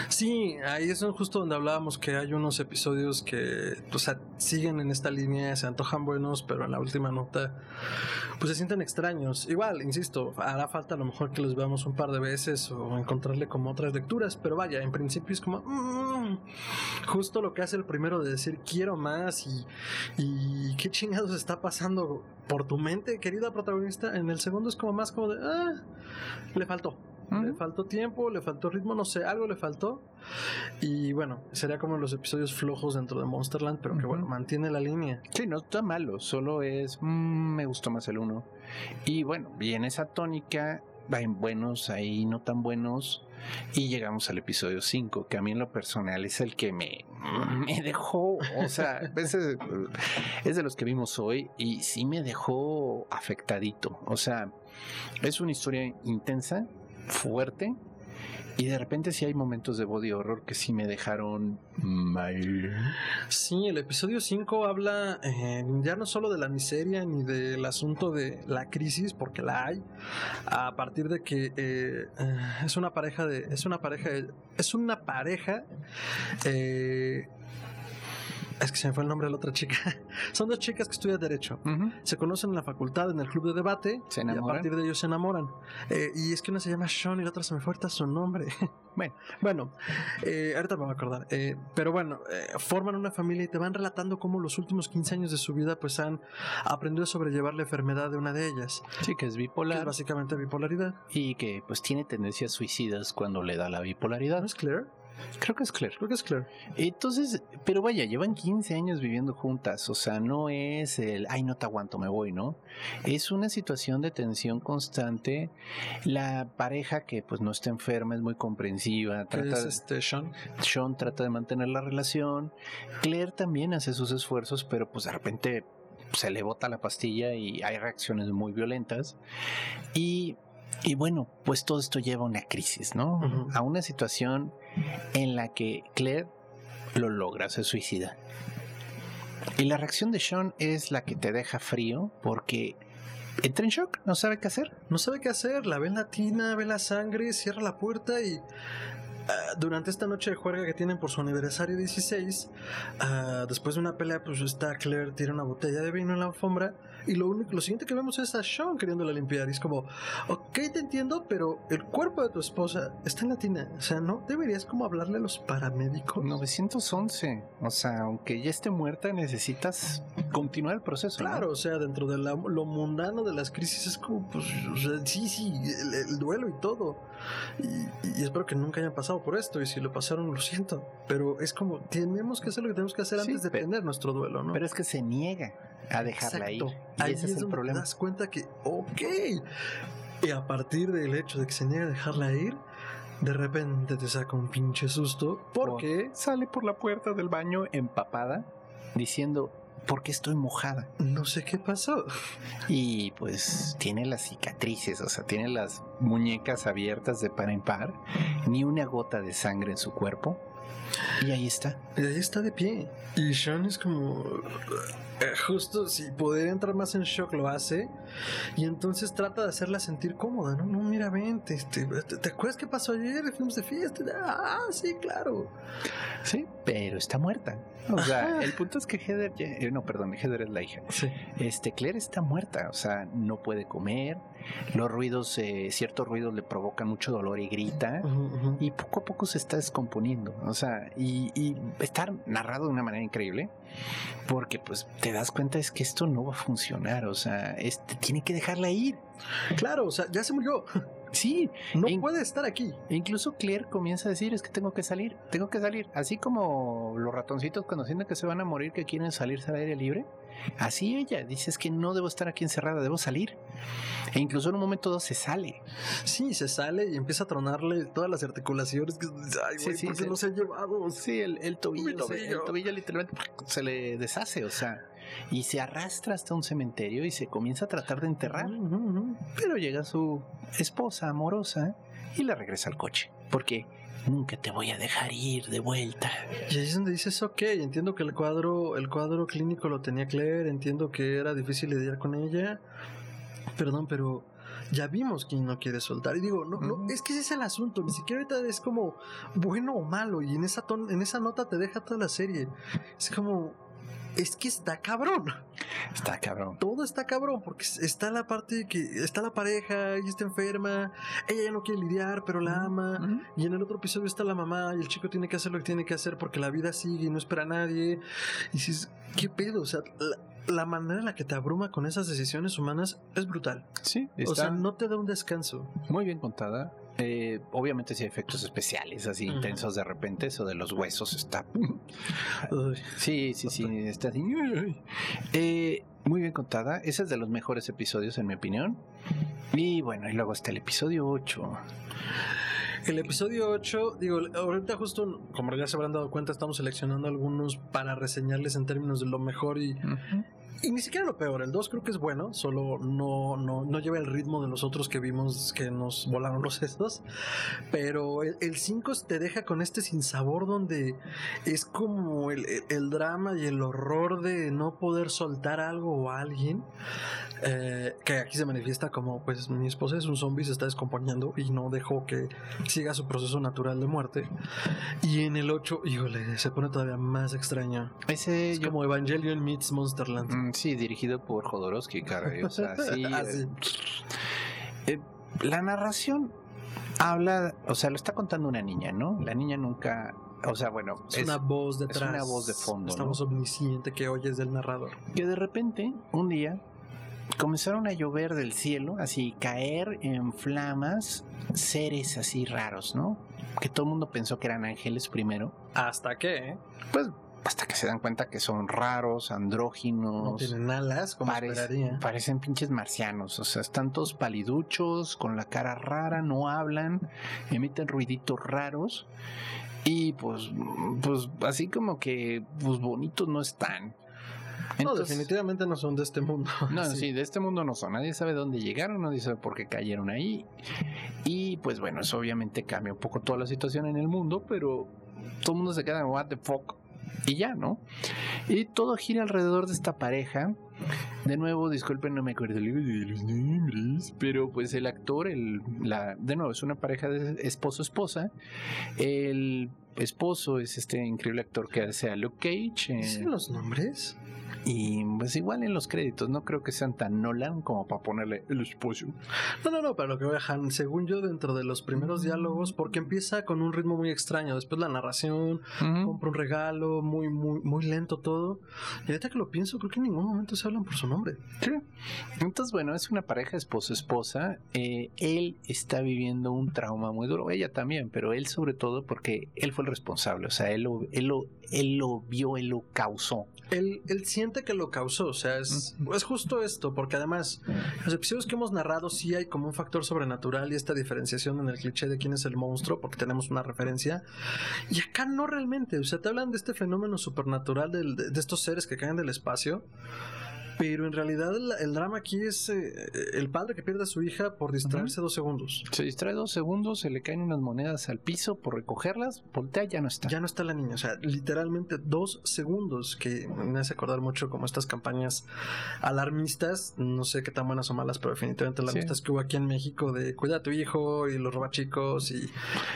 Sí, ahí es justo donde hablábamos que hay unos episodios que, sea, siguen en esta línea, se antojan buenos, pero en la última nota, pues se sienten extraños. Igual, insisto, hará falta a lo mejor que los veamos un par de veces o encontrarle como otras lecturas, pero vaya, en principio es como, mm, justo lo que hace el primero de decir quiero más y, y qué chingados está pasando por tu mente, querida protagonista. En el segundo es como más como de, ah, le faltó. Le faltó tiempo, le faltó ritmo, no sé, algo le faltó. Y bueno, sería como los episodios flojos dentro de Monsterland, pero que bueno, mantiene la línea. Sí, no está malo, solo es, mm, me gustó más el uno. Y bueno, viene esa tónica, hay buenos, hay no tan buenos. Y llegamos al episodio 5, que a mí en lo personal es el que me, me dejó, o sea, ese es de los que vimos hoy y sí me dejó afectadito. O sea, es una historia intensa, fuerte, y de repente sí hay momentos de body horror que sí me dejaron mal. Sí, el episodio 5 habla eh, ya no solo de la miseria ni del asunto de la crisis, porque la hay, a partir de que eh, eh, es una pareja de. Es una pareja. de- es una pareja. Es que se me fue el nombre de la otra chica. Son dos chicas que estudian Derecho. Ujú. Se conocen en la facultad, en el club de debate. Se y a enamoran. partir de ellos se enamoran. Eh, y es que una se llama Sean y la otra se me fue ahorita su nombre. Bueno. bueno, eh, ahorita me voy a acordar. Eh, pero bueno, eh, forman una familia y te van relatando cómo los últimos 15 años de su vida pues han aprendido a sobrellevar la enfermedad de una de ellas. Sí, que es Que bipolar. es básicamente bipolaridad. y que pues tiene tendencias suicidas cuando le da la ¿No bipolaridad. es Claire? Creo que es Claire. Creo que es Claire. Entonces, pero vaya, llevan 15 años viviendo juntas, o sea, no es el, ay, no te aguanto, me voy, ¿no? Es una situación de tensión constante. La pareja que pues no está enferma es muy comprensiva, trata, es este Sean. Sean trata de mantener la relación, Claire también hace sus esfuerzos, pero pues de repente se le bota la pastilla y hay reacciones muy violentas. Y, y bueno, pues todo esto lleva a una crisis, ¿no? A una situación en la que Claire lo logra, se suicida. Y la reacción de Sean es la que te deja frío porque entra en shock, no sabe qué hacer. No sabe qué hacer, la ve en la tina, ve la sangre, cierra la puerta y ah, durante esta noche de juerga que tienen por su aniversario 16, ah, después de una pelea, pues está Claire, tira una botella de vino en la alfombra y lo único, lo siguiente que vemos es a Sean queriéndola limpiar y es como, ok, te entiendo, pero el cuerpo de tu esposa está en la tina, o sea, ¿no deberías como hablarle a los paramédicos? 911, o sea, aunque ya esté muerta, necesitas continuar el proceso. ¿no? Claro, o sea, dentro de la- lo mundano de las crisis es como, pues, o sea, sí, sí, el, el duelo y todo. Y, y espero que nunca hayan pasado por esto, y si lo pasaron, lo siento. Pero es como, tenemos que hacer lo que tenemos que hacer Sí, antes de pe- tener nuestro duelo, ¿no? Pero es que se niega a dejarla ir. Y Ahí ese es, el problema. Te das cuenta que, ok. Y a partir del hecho de que se niega a dejarla ir, de repente te saca un pinche susto. Porque Sale por la puerta del baño empapada diciendo, ¿por qué estoy mojada? no sé qué pasó. Y pues tiene las cicatrices, o sea, tiene las muñecas abiertas de par en par, ni una gota de sangre en su cuerpo. Y ahí está. Y ahí está de pie. Y Sean es como. eh, Justo si poder entrar más en shock lo hace. Y entonces trata de hacerla sentir cómoda, ¿no? No, mira, vente. Este, ¿te, te acuerdas qué pasó ayer? Fuimos de fiesta. Ah, sí, claro. Sí, pero está muerta. O sea, el punto es que Heather, ya- eh, no, perdón, Heather es la hija. Sí. Este, Claire está muerta, o sea, no puede comer, los ruidos, eh, ciertos ruidos le provocan mucho dolor y grita. Y poco a poco se está descomponiendo, o sea, y, y está narrado de una manera increíble, porque pues te das cuenta es que esto no va a funcionar, o sea, este, tiene que dejarla ir. Claro, o sea, ya se murió. Sí, No En- puede estar aquí. e incluso Claire comienza a decir es que tengo que salir, tengo que salir, así como los ratoncitos cuando sienten que se van a morir, que quieren salirse al aire libre, así ella dice es que no debo estar aquí encerrada, debo salir. E incluso en un momento dado se sale. Sí, se sale y empieza a tronarle todas las articulaciones. Que, ay, Sí, güey, sí, ¿por qué sí. no se han llevado? Sí, el, el tobillo, Mi se- tobillo. el tobillo literalmente se le deshace, o sea, y se arrastra hasta un cementerio y se comienza a tratar de enterrar, pero llega su esposa amorosa y le regresa al coche, porque nunca te voy a dejar ir de vuelta. Y ahí es donde dices, ok, entiendo que el cuadro, el cuadro clínico lo tenía Claire, entiendo que era difícil lidiar con ella. Perdón, pero ya vimos quién no quiere soltar. Y digo, no, no, es que ese es el asunto, ni siquiera ahorita es como bueno o malo, y en esa ton- en esa nota te deja toda la serie. Es como, es que está cabrón. Está cabrón. todo está cabrón, porque está la parte que está la pareja, ella está enferma, ella ya no quiere lidiar, pero la ama. Ujú. Y en el otro episodio está la mamá y el chico tiene que hacer lo que tiene que hacer porque la vida sigue y no espera a nadie. Y dices, ¿qué pedo? O sea, la, la manera en la que te abruma con esas decisiones humanas es brutal. Sí, O está sea, no te da un descanso. muy bien contada. Eh, obviamente sí hay efectos especiales así intensos de repente, eso de los huesos está... Sí, sí, sí, está así. Eh, muy bien contada. Ese es de los mejores episodios, en mi opinión. Y bueno, y luego está el episodio 8. El episodio 8, digo, ahorita justo, como ya se habrán dado cuenta, estamos seleccionando algunos para reseñarles en términos de lo mejor y, y ni siquiera lo peor. El 2 creo que es bueno, solo no, no, no lleva el ritmo de los otros que vimos que nos volaron los sesos. Pero el 5 te deja con este sinsabor donde es como el, el- drama y el horror de no poder soltar algo o a alguien. eh, que aquí se manifiesta como, pues mi esposa es un zombie, se está descomponiendo y no dejó que siga su proceso natural de muerte. Y en el 8, híjole, se pone todavía más extraño. Ese Es yo- como Evangelion meets Monsterland. Mm, sí, dirigido por Jodorowsky, caray. O sea, sí. Ah, eh, eh, la narración habla, o sea, lo está contando una niña, ¿no? La niña nunca, o sea, bueno, Es, una voz detrás. una voz de fondo, Esta ¿no? voz omnisciente que oyes del narrador. que de repente, un día, comenzaron a llover del cielo, así caer en flamas seres así raros, ¿no? Que todo el mundo pensó que eran ángeles primero, ¿Hasta qué? pues hasta que se dan cuenta que son raros, No andróginos. tienen alas, como Parec- parecen pinches marcianos, o sea, están todos paliduchos, con la cara rara, no hablan, emiten ruiditos raros y pues, pues así como que pues bonitos no están. no, Entonces- definitivamente no son de este mundo. No, sí. de este mundo no son. Nadie sabe dónde llegaron, nadie sabe por qué cayeron ahí. Y pues bueno, eso obviamente cambia un poco toda la situación en el mundo, pero todo el mundo se queda en what the fuck. Y ya, ¿no? Y todo gira alrededor de esta pareja. De nuevo, disculpen, no me acuerdo de los nombres, pero pues el actor, el, la, de nuevo, es una pareja de esposo-esposa. El esposo es este increíble actor que hace a Luke Cage. eh, ¿Dicen los nombres? Y pues igual en los créditos, no creo que sean tan Nolan como para ponerle el esposo. No, no, no, pero lo que voy a dejar, según yo, dentro de los primeros diálogos, porque empieza con un ritmo muy extraño, después la narración, compra un regalo, muy, muy, muy lento todo. Y ahorita que lo pienso, creo que en ningún momento se hablan por su nombre. Sí. Entonces, bueno, es una pareja esposo-esposa. Eh, él está viviendo un trauma muy duro, ella también, pero él sobre todo porque él fue el responsable, o sea, él lo, él lo, él lo vio, él lo causó. Él, él siente que lo causó, o sea, es, es justo esto, porque además, los episodios que hemos narrado sí hay como un factor sobrenatural y esta diferenciación en el cliché de quién es el monstruo, porque tenemos una referencia. Y acá no realmente, o sea, te hablan de este fenómeno supernatural del- de, de estos seres que caen del espacio. Pero en realidad el, el drama aquí es eh, el padre que pierde a su hija por distraerse dos segundos. Se distrae dos segundos, se le caen unas monedas al piso por recogerlas, voltea, ya no está. Ya no está la niña, o sea, literalmente dos segundos que me hace acordar mucho como estas campañas alarmistas, no sé qué tan buenas o malas, pero definitivamente alarmistas que hubo aquí en México de cuida a tu hijo y los roba chicos y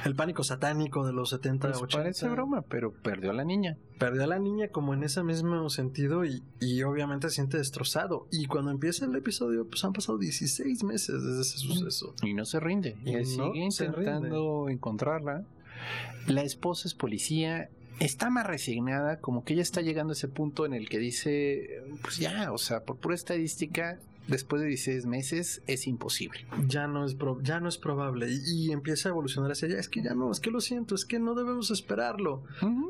el pánico satánico de los 70, Pues 80. parece broma, pero perdió a la niña. Perdió a la niña como en ese mismo sentido y, y obviamente se siente destrozado. Y cuando empieza el episodio, pues han pasado 16 meses desde ese suceso. Y no se rinde. Y no sigue intentando encontrarla. La esposa es policía. Está más resignada, como que ella está llegando a ese punto en el que dice, pues ya, o sea, por pura estadística, después de 16 meses es imposible. Ya no es, pro- ya no es probable. Y, y empieza a evolucionar hacia allá. Es que ya no, es que lo siento, es que no debemos esperarlo.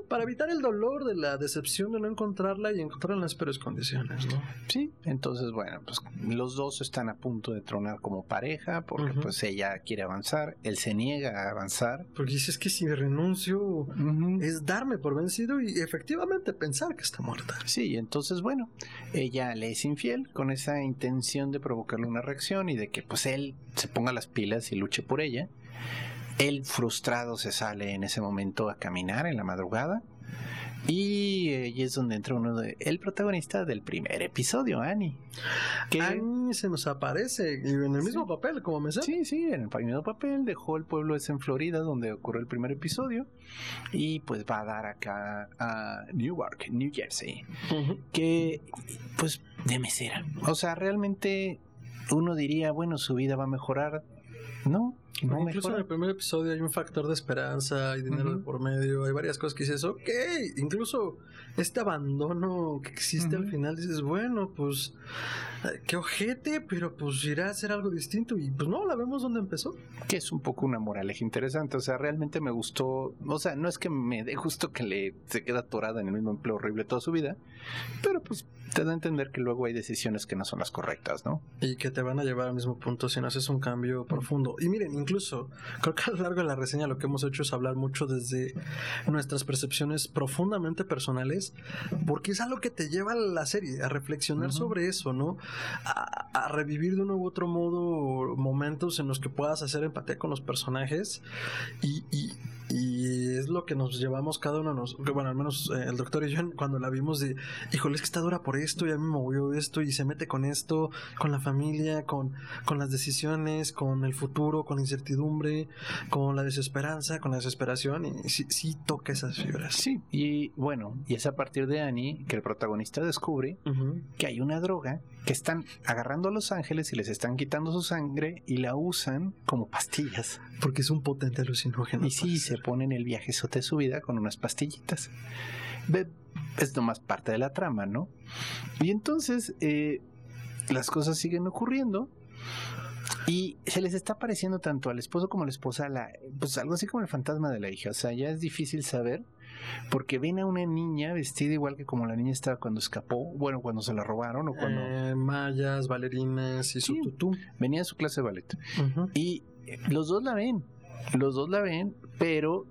Para evitar el dolor de la decepción de no encontrarla y encontrarla en las peores condiciones, ¿no? Sí, entonces bueno, pues los dos están a punto de tronar como pareja porque Ujú. pues ella quiere avanzar, él se niega a avanzar. Porque dices que si renuncio Ujú. es darme por vencido y efectivamente pensar que está muerta. Sí, entonces bueno, ella le es infiel con esa intención de provocarle una reacción y de que pues él se ponga las pilas y luche por ella. Él frustrado se sale en ese momento a caminar en la madrugada y ahí es donde entra uno de el protagonista del primer episodio, Annie. Que Annie se nos aparece y en el Sí. mismo papel, como me sé. Sí, sí, en el primer papel dejó el pueblo ese en Florida donde ocurrió el primer episodio y pues va a dar acá a Newark, New Jersey, Ujú. que pues de mesera. O sea, realmente uno diría, bueno, su vida va a mejorar. No, no Incluso en el primer episodio hay un factor de esperanza, hay dinero de por medio, hay varias cosas que dices, ok, incluso este abandono que existe al final, dices, bueno, pues, qué ojete, pero pues irá a hacer algo distinto y pues no, la vemos donde empezó. Que es un poco una moraleja interesante. O sea, realmente me gustó. O sea, no es que me dé gusto que le se queda atorada en el mismo empleo horrible toda su vida, pero pues te da a entender que luego hay decisiones que no son las correctas, ¿no? Y que te van a llevar al mismo punto si no haces un cambio profundo. Y miren, incluso, creo que a lo largo de la reseña lo que hemos hecho es hablar mucho desde nuestras percepciones profundamente personales, porque es algo que te lleva a la serie, a reflexionar sobre eso, ¿no? A, a revivir de uno u otro modo momentos en los que puedas hacer empatía con los personajes y, y- y es lo que nos llevamos cada uno, nos, bueno, al menos eh, el doctor y yo cuando la vimos de, híjole, es que está dura por esto y a mí me movió esto y se mete con esto, con la familia, con, con las decisiones, con el futuro, con la incertidumbre, con la desesperanza, con la desesperación y sí, sí toca esas fibras. Sí, y bueno, y es a partir de Annie que el protagonista descubre que hay una droga que están agarrando a los ángeles y les están quitando su sangre y la usan como pastillas. Porque es un potente alucinógeno. Y sí, se ponen el viajezote de su vida con unas pastillitas. Es nomás parte de la trama, ¿no? Y entonces eh, las cosas siguen ocurriendo y se les está apareciendo tanto al esposo como a la esposa la, pues algo así como el fantasma de la hija. O sea, ya es difícil saber porque ven a una niña vestida igual que como la niña estaba cuando escapó, bueno, cuando se la robaron o cuando Eh, mayas, bailarinas y su Sí. tutú. venía a su clase de ballet. Y los dos la ven, los dos la ven, pero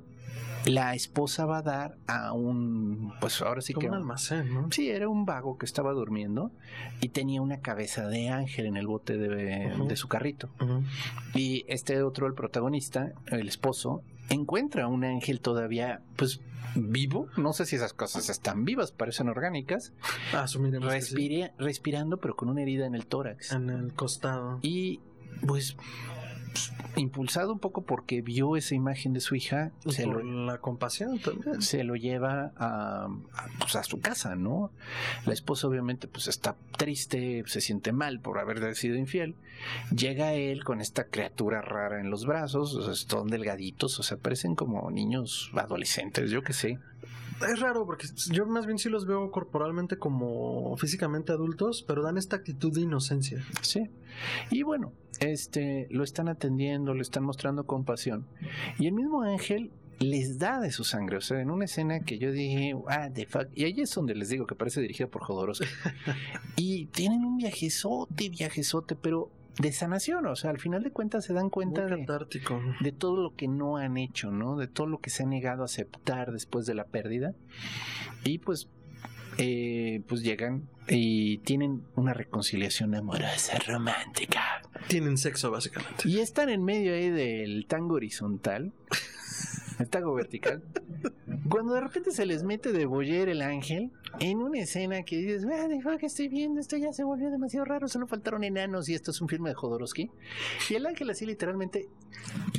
la esposa va a dar a un, pues ahora sí Como que... un almacén, ¿no? Sí, era un vago que estaba durmiendo y tenía una cabeza de ángel en el bote de, su carrito. Y este otro, el protagonista, el esposo, encuentra un ángel todavía, pues vivo. No sé si esas cosas están vivas, parecen orgánicas. Asumiremos sí. Respire- respirando, pero con una herida en el tórax. En el costado. Y pues impulsado un poco porque vio esa imagen de su hija, Y se por lo, la compasión también. se lo lleva a, a, pues, a su casa, ¿no? La esposa obviamente pues está triste, se siente mal por haber sido infiel. Llega él con esta criatura rara en los brazos, o sea, están delgaditos, o sea, parecen como niños adolescentes, yo qué sé. Es raro porque yo más bien sí los veo corporalmente como físicamente adultos, pero dan esta actitud de inocencia. Sí. Y bueno, este lo están atendiendo, le están mostrando compasión. Y el mismo ángel les da de su sangre. O sea, en una escena que yo dije, ah, the fuck. Y ahí es donde les digo que parece dirigida por Jodorowsky. y tienen un viajezote, viajezote, pero de sanación. O sea, al final de cuentas se dan cuenta de, de todo lo que no han hecho, ¿no? De todo lo que se han negado a aceptar después de la pérdida. Y pues eh, pues llegan y tienen una reconciliación amorosa, romántica. Tienen sexo, básicamente. Y están en medio ahí del tango horizontal, el tango vertical. Cuando de repente se les mete de boyer el ángel en una escena que dices, "Ah, que estoy viendo, esto ya se volvió demasiado raro, solo faltaron enanos y esto es un filme de Jodorowsky. Y el ángel así literalmente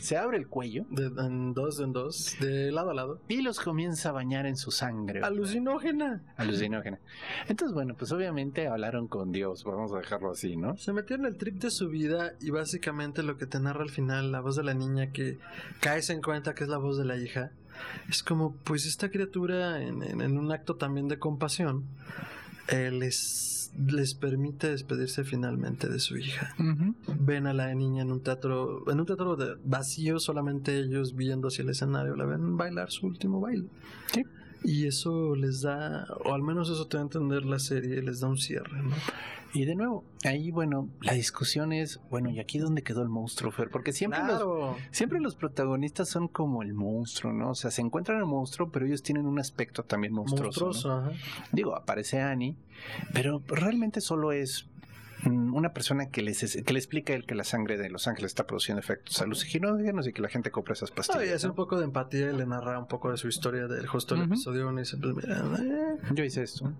se abre el cuello De, en dos, en dos, de lado a lado. y los comienza a bañar en su sangre. Alucinógena. Alucinógena. Entonces, bueno, pues obviamente hablaron con Dios, vamos a dejarlo así, ¿no? Se metió en el trip de su vida y básicamente lo que te narra al final, la voz de la niña que caes en cuenta que es la voz de la hija, es como pues esta criatura en, en- en un acto también de compasión eh, les, les permite despedirse finalmente de su hija. Ven a la niña en un teatro, en un teatro de vacío, solamente ellos viendo hacia el escenario, la ven bailar su último baile. Sí. Y eso les da, o al menos eso te va a entender la serie, les da un cierre, ¿no? Y de nuevo, ahí, bueno, la discusión es, bueno, ¿y aquí dónde quedó el monstruo, Fer? Porque siempre los. Siempre los protagonistas son como el monstruo, ¿no? O sea, se encuentran el monstruo, pero ellos tienen un aspecto también monstruoso. ¿no? Monstruoso, ajá. Digo, aparece Annie, pero realmente solo es mm, una persona que les que le explica a él que la sangre de los ángeles está produciendo efectos alucinógenos y que la gente compra esas pastillas. hace ¿no? un poco de empatía y le narra un poco de su historia del justo el episodio uno y dice, pues mira, eh. Yo hice esto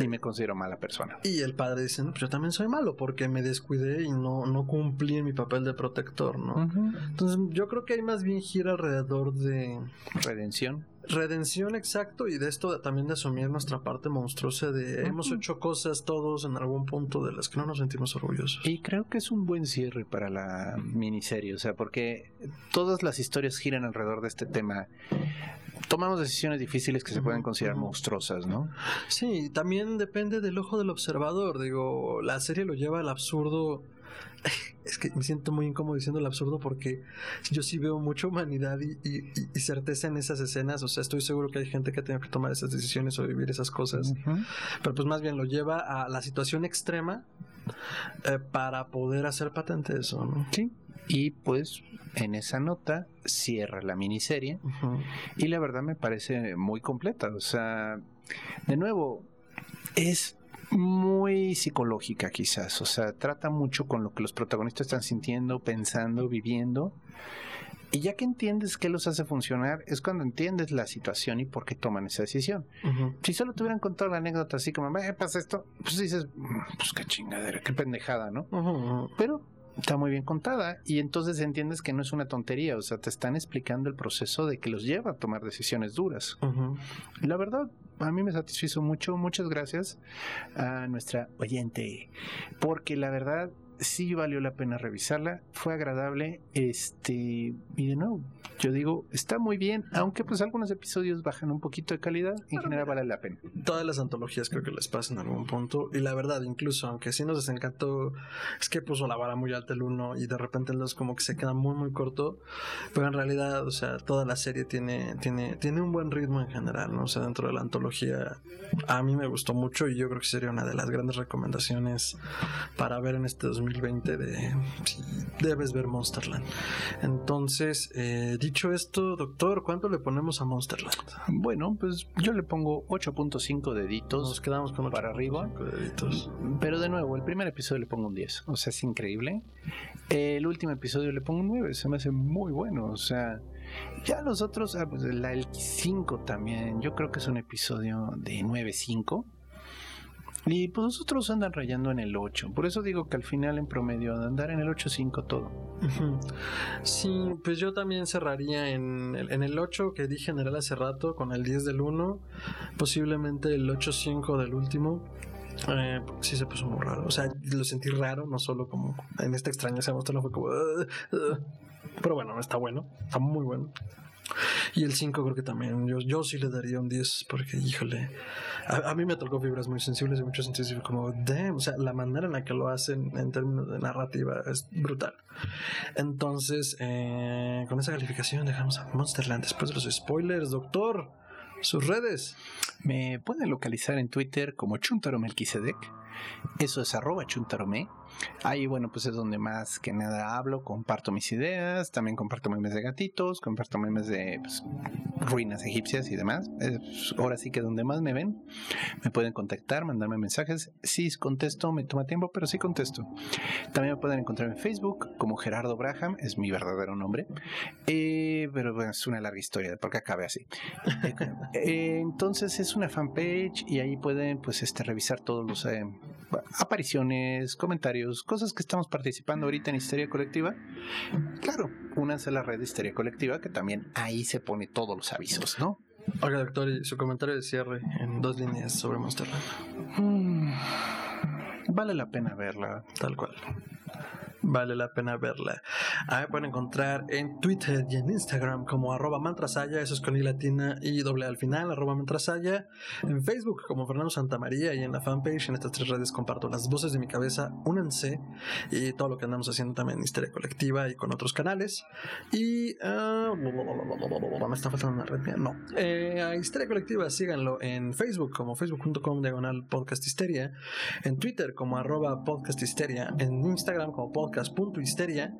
y me considero mala persona. y el padre dice, "No, pues yo también soy malo porque me descuidé y no, no cumplí en mi papel de protector, ¿no? Entonces yo creo que hay más bien gira alrededor de Redención. redención exacto y de esto también de asumir nuestra parte monstruosa de Ujú. hemos hecho cosas todos en algún punto de las que no nos sentimos orgullosos. Y creo que es un buen cierre para la miniserie, o sea, porque todas las historias giran alrededor de este tema. Tomamos decisiones difíciles que se pueden considerar monstruosas, ¿no? Sí, también depende del ojo del observador. Digo, la serie lo lleva al absurdo. Es que me siento muy incómodo diciendo el absurdo porque yo sí veo mucha humanidad y, y- y- y certeza en esas escenas. O sea, estoy seguro que hay gente que ha tenido que tomar esas decisiones o vivir esas cosas. Pero pues más bien lo lleva a la situación extrema eh, para poder hacer patente eso, ¿no? Sí. Y pues en esa nota cierra la miniserie y la verdad me parece muy completa. O sea, de nuevo, es muy psicológica quizás. O sea, trata mucho con lo que los protagonistas están sintiendo, pensando, viviendo. Y ya que entiendes qué los hace funcionar, es cuando entiendes la situación y por qué toman esa decisión. Si solo te hubieran contado la anécdota así como, "Eh, pasa esto, pues dices, "Mm, pues qué chingadera, qué pendejada, ¿no? Pero está muy bien contada y entonces entiendes que no es una tontería, o sea, te están explicando el proceso de que los lleva a tomar decisiones duras. La verdad, a mí me satisfizo mucho, muchas gracias a nuestra oyente, porque la verdad sí valió la pena revisarla, fue agradable, este, y de nuevo, yo digo, está muy bien, aunque pues algunos episodios bajan un poquito de calidad, en general vale la pena. Todas las antologías creo que les pasa en algún punto. Y la verdad, incluso aunque sí nos desencantó, es que puso la vara muy alta el 1 y de repente el 2 como que se queda muy muy corto. Pero en realidad, o sea, toda la serie tiene, tiene, tiene un buen ritmo en general, ¿no? O sea, dentro de la antología a mí me gustó mucho y yo creo que sería una de las grandes recomendaciones para ver en este 2020 de si debes ver Monsterland. Entonces, eh, dicho esto, doctor, ¿cuánto le ponemos a Monsterland? Bueno, pues yo le pongo 8.5 deditos. Nos quedamos con para arriba. 8.5 deditos. Pero de nuevo, el primer episodio le pongo un 10. O sea, es increíble. El último episodio le pongo un 9. Se me hace muy bueno. O sea, ya los otros, ah, pues la, el 5 también. Yo creo que es un episodio de 9.5. Y pues los otros andan rayando en el 8. Por eso digo que al final en promedio de andar en el 8.5 todo. Sí, pues yo también cerraría en el, en el 8 que di general hace rato, con el 10 del 1, posiblemente el 8.5 del último. Eh, sí se puso muy raro. O sea, lo sentí raro, no solo como en esta mostró, no fue como. Pero bueno, está bueno, está muy bueno. Y el 5 creo que también, yo, yo sí le daría un 10 porque, híjole, a, a mí me tocó fibras muy sensibles y y fue como, damn, o sea, la manera en la que lo hacen en términos de narrativa es brutal. Entonces, eh, con esa calificación dejamos a Monsterland después de los spoilers, doctor. Sus redes. Me pueden localizar en Twitter como Chuntaro Melquisedec. Eso es arroba chuntarome. Ahí, bueno, pues es donde más que nada hablo, comparto mis ideas, también comparto memes de gatitos, comparto memes de pues, ruinas egipcias y demás. Es ahora sí que donde más me ven, me pueden contactar, mandarme mensajes. Sí contesto, me toma tiempo, pero sí contesto. También me pueden encontrar en Facebook como Gerardo Braham, es mi verdadero nombre. Eh, pero bueno, es una larga historia, porque acabe así. Eh, entonces es una fanpage y ahí pueden pues este revisar todos los eh, apariciones, comentarios, cosas que estamos participando ahorita en Histeria Colectiva. Claro, únanse a la red de Histeria Colectiva, que también ahí se pone todos los avisos, ¿no? Oiga, doctor, y su comentario de cierre en dos líneas sobre Monster mm, vale la pena verla. Tal cual vale la pena verla. Ahí pueden encontrar en Twitter y en Instagram como arroba mantrasaya, eso es con i latina y doble al final, arroba mantrasaya. En Facebook como Fernando Santamaría y en la fanpage, en estas tres redes comparto las voces de mi cabeza, únanse y todo lo que andamos haciendo también en Historia Colectiva y con otros canales. Y... Uh, me está faltando una red No. Eh, a Histeria Colectiva síganlo en Facebook como facebook.com diagonal podcast histeria, en Twitter como arroba podcast histeria, en Instagram como podcast podcast.histeria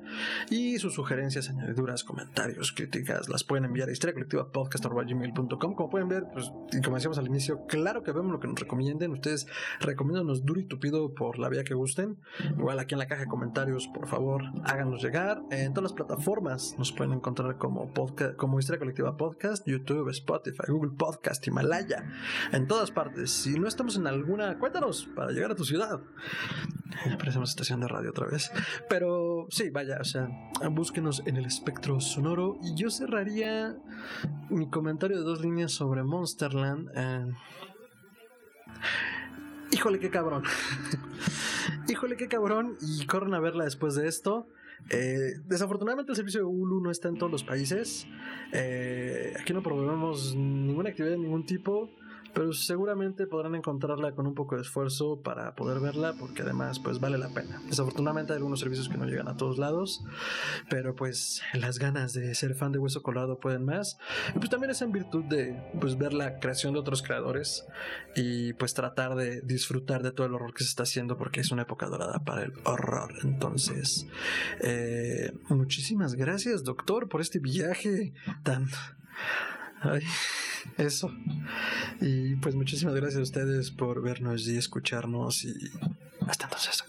y sus sugerencias, añadiduras, comentarios, críticas las pueden enviar a historiacolectivapodcast.gmail.com como pueden ver, pues, y como decíamos al inicio, claro que vemos lo que nos recomienden, ustedes recomiéndonos duro y tupido por la vía que gusten, igual aquí en la caja de comentarios, por favor, háganos llegar, en todas las plataformas nos pueden encontrar como podcast, como Historia Colectiva Podcast, YouTube, Spotify, Google Podcast, Himalaya, en todas partes, si no estamos en alguna, cuéntanos para llegar a tu ciudad. Parecemos estación de radio otra vez. Pero sí, vaya, o sea, búsquenos en el espectro sonoro. Y yo cerraría mi comentario de dos líneas sobre Monsterland. Eh, híjole, qué cabrón. híjole, qué cabrón. Y corren a verla después de esto. Eh, desafortunadamente el servicio de Hulu no está en todos los países. Eh, aquí no promovemos ninguna actividad de ningún tipo pero seguramente podrán encontrarla con un poco de esfuerzo para poder verla porque además pues vale la pena. Desafortunadamente hay algunos servicios que no llegan a todos lados, pero pues las ganas de ser fan de Hueso Colado pueden más. Y pues también es en virtud de pues ver la creación de otros creadores y pues tratar de disfrutar de todo el horror que se está haciendo porque es una época dorada para el horror. Entonces, eh, muchísimas gracias doctor por este viaje tan... Ay, eso. Y pues muchísimas gracias a ustedes por vernos y escucharnos y hasta entonces.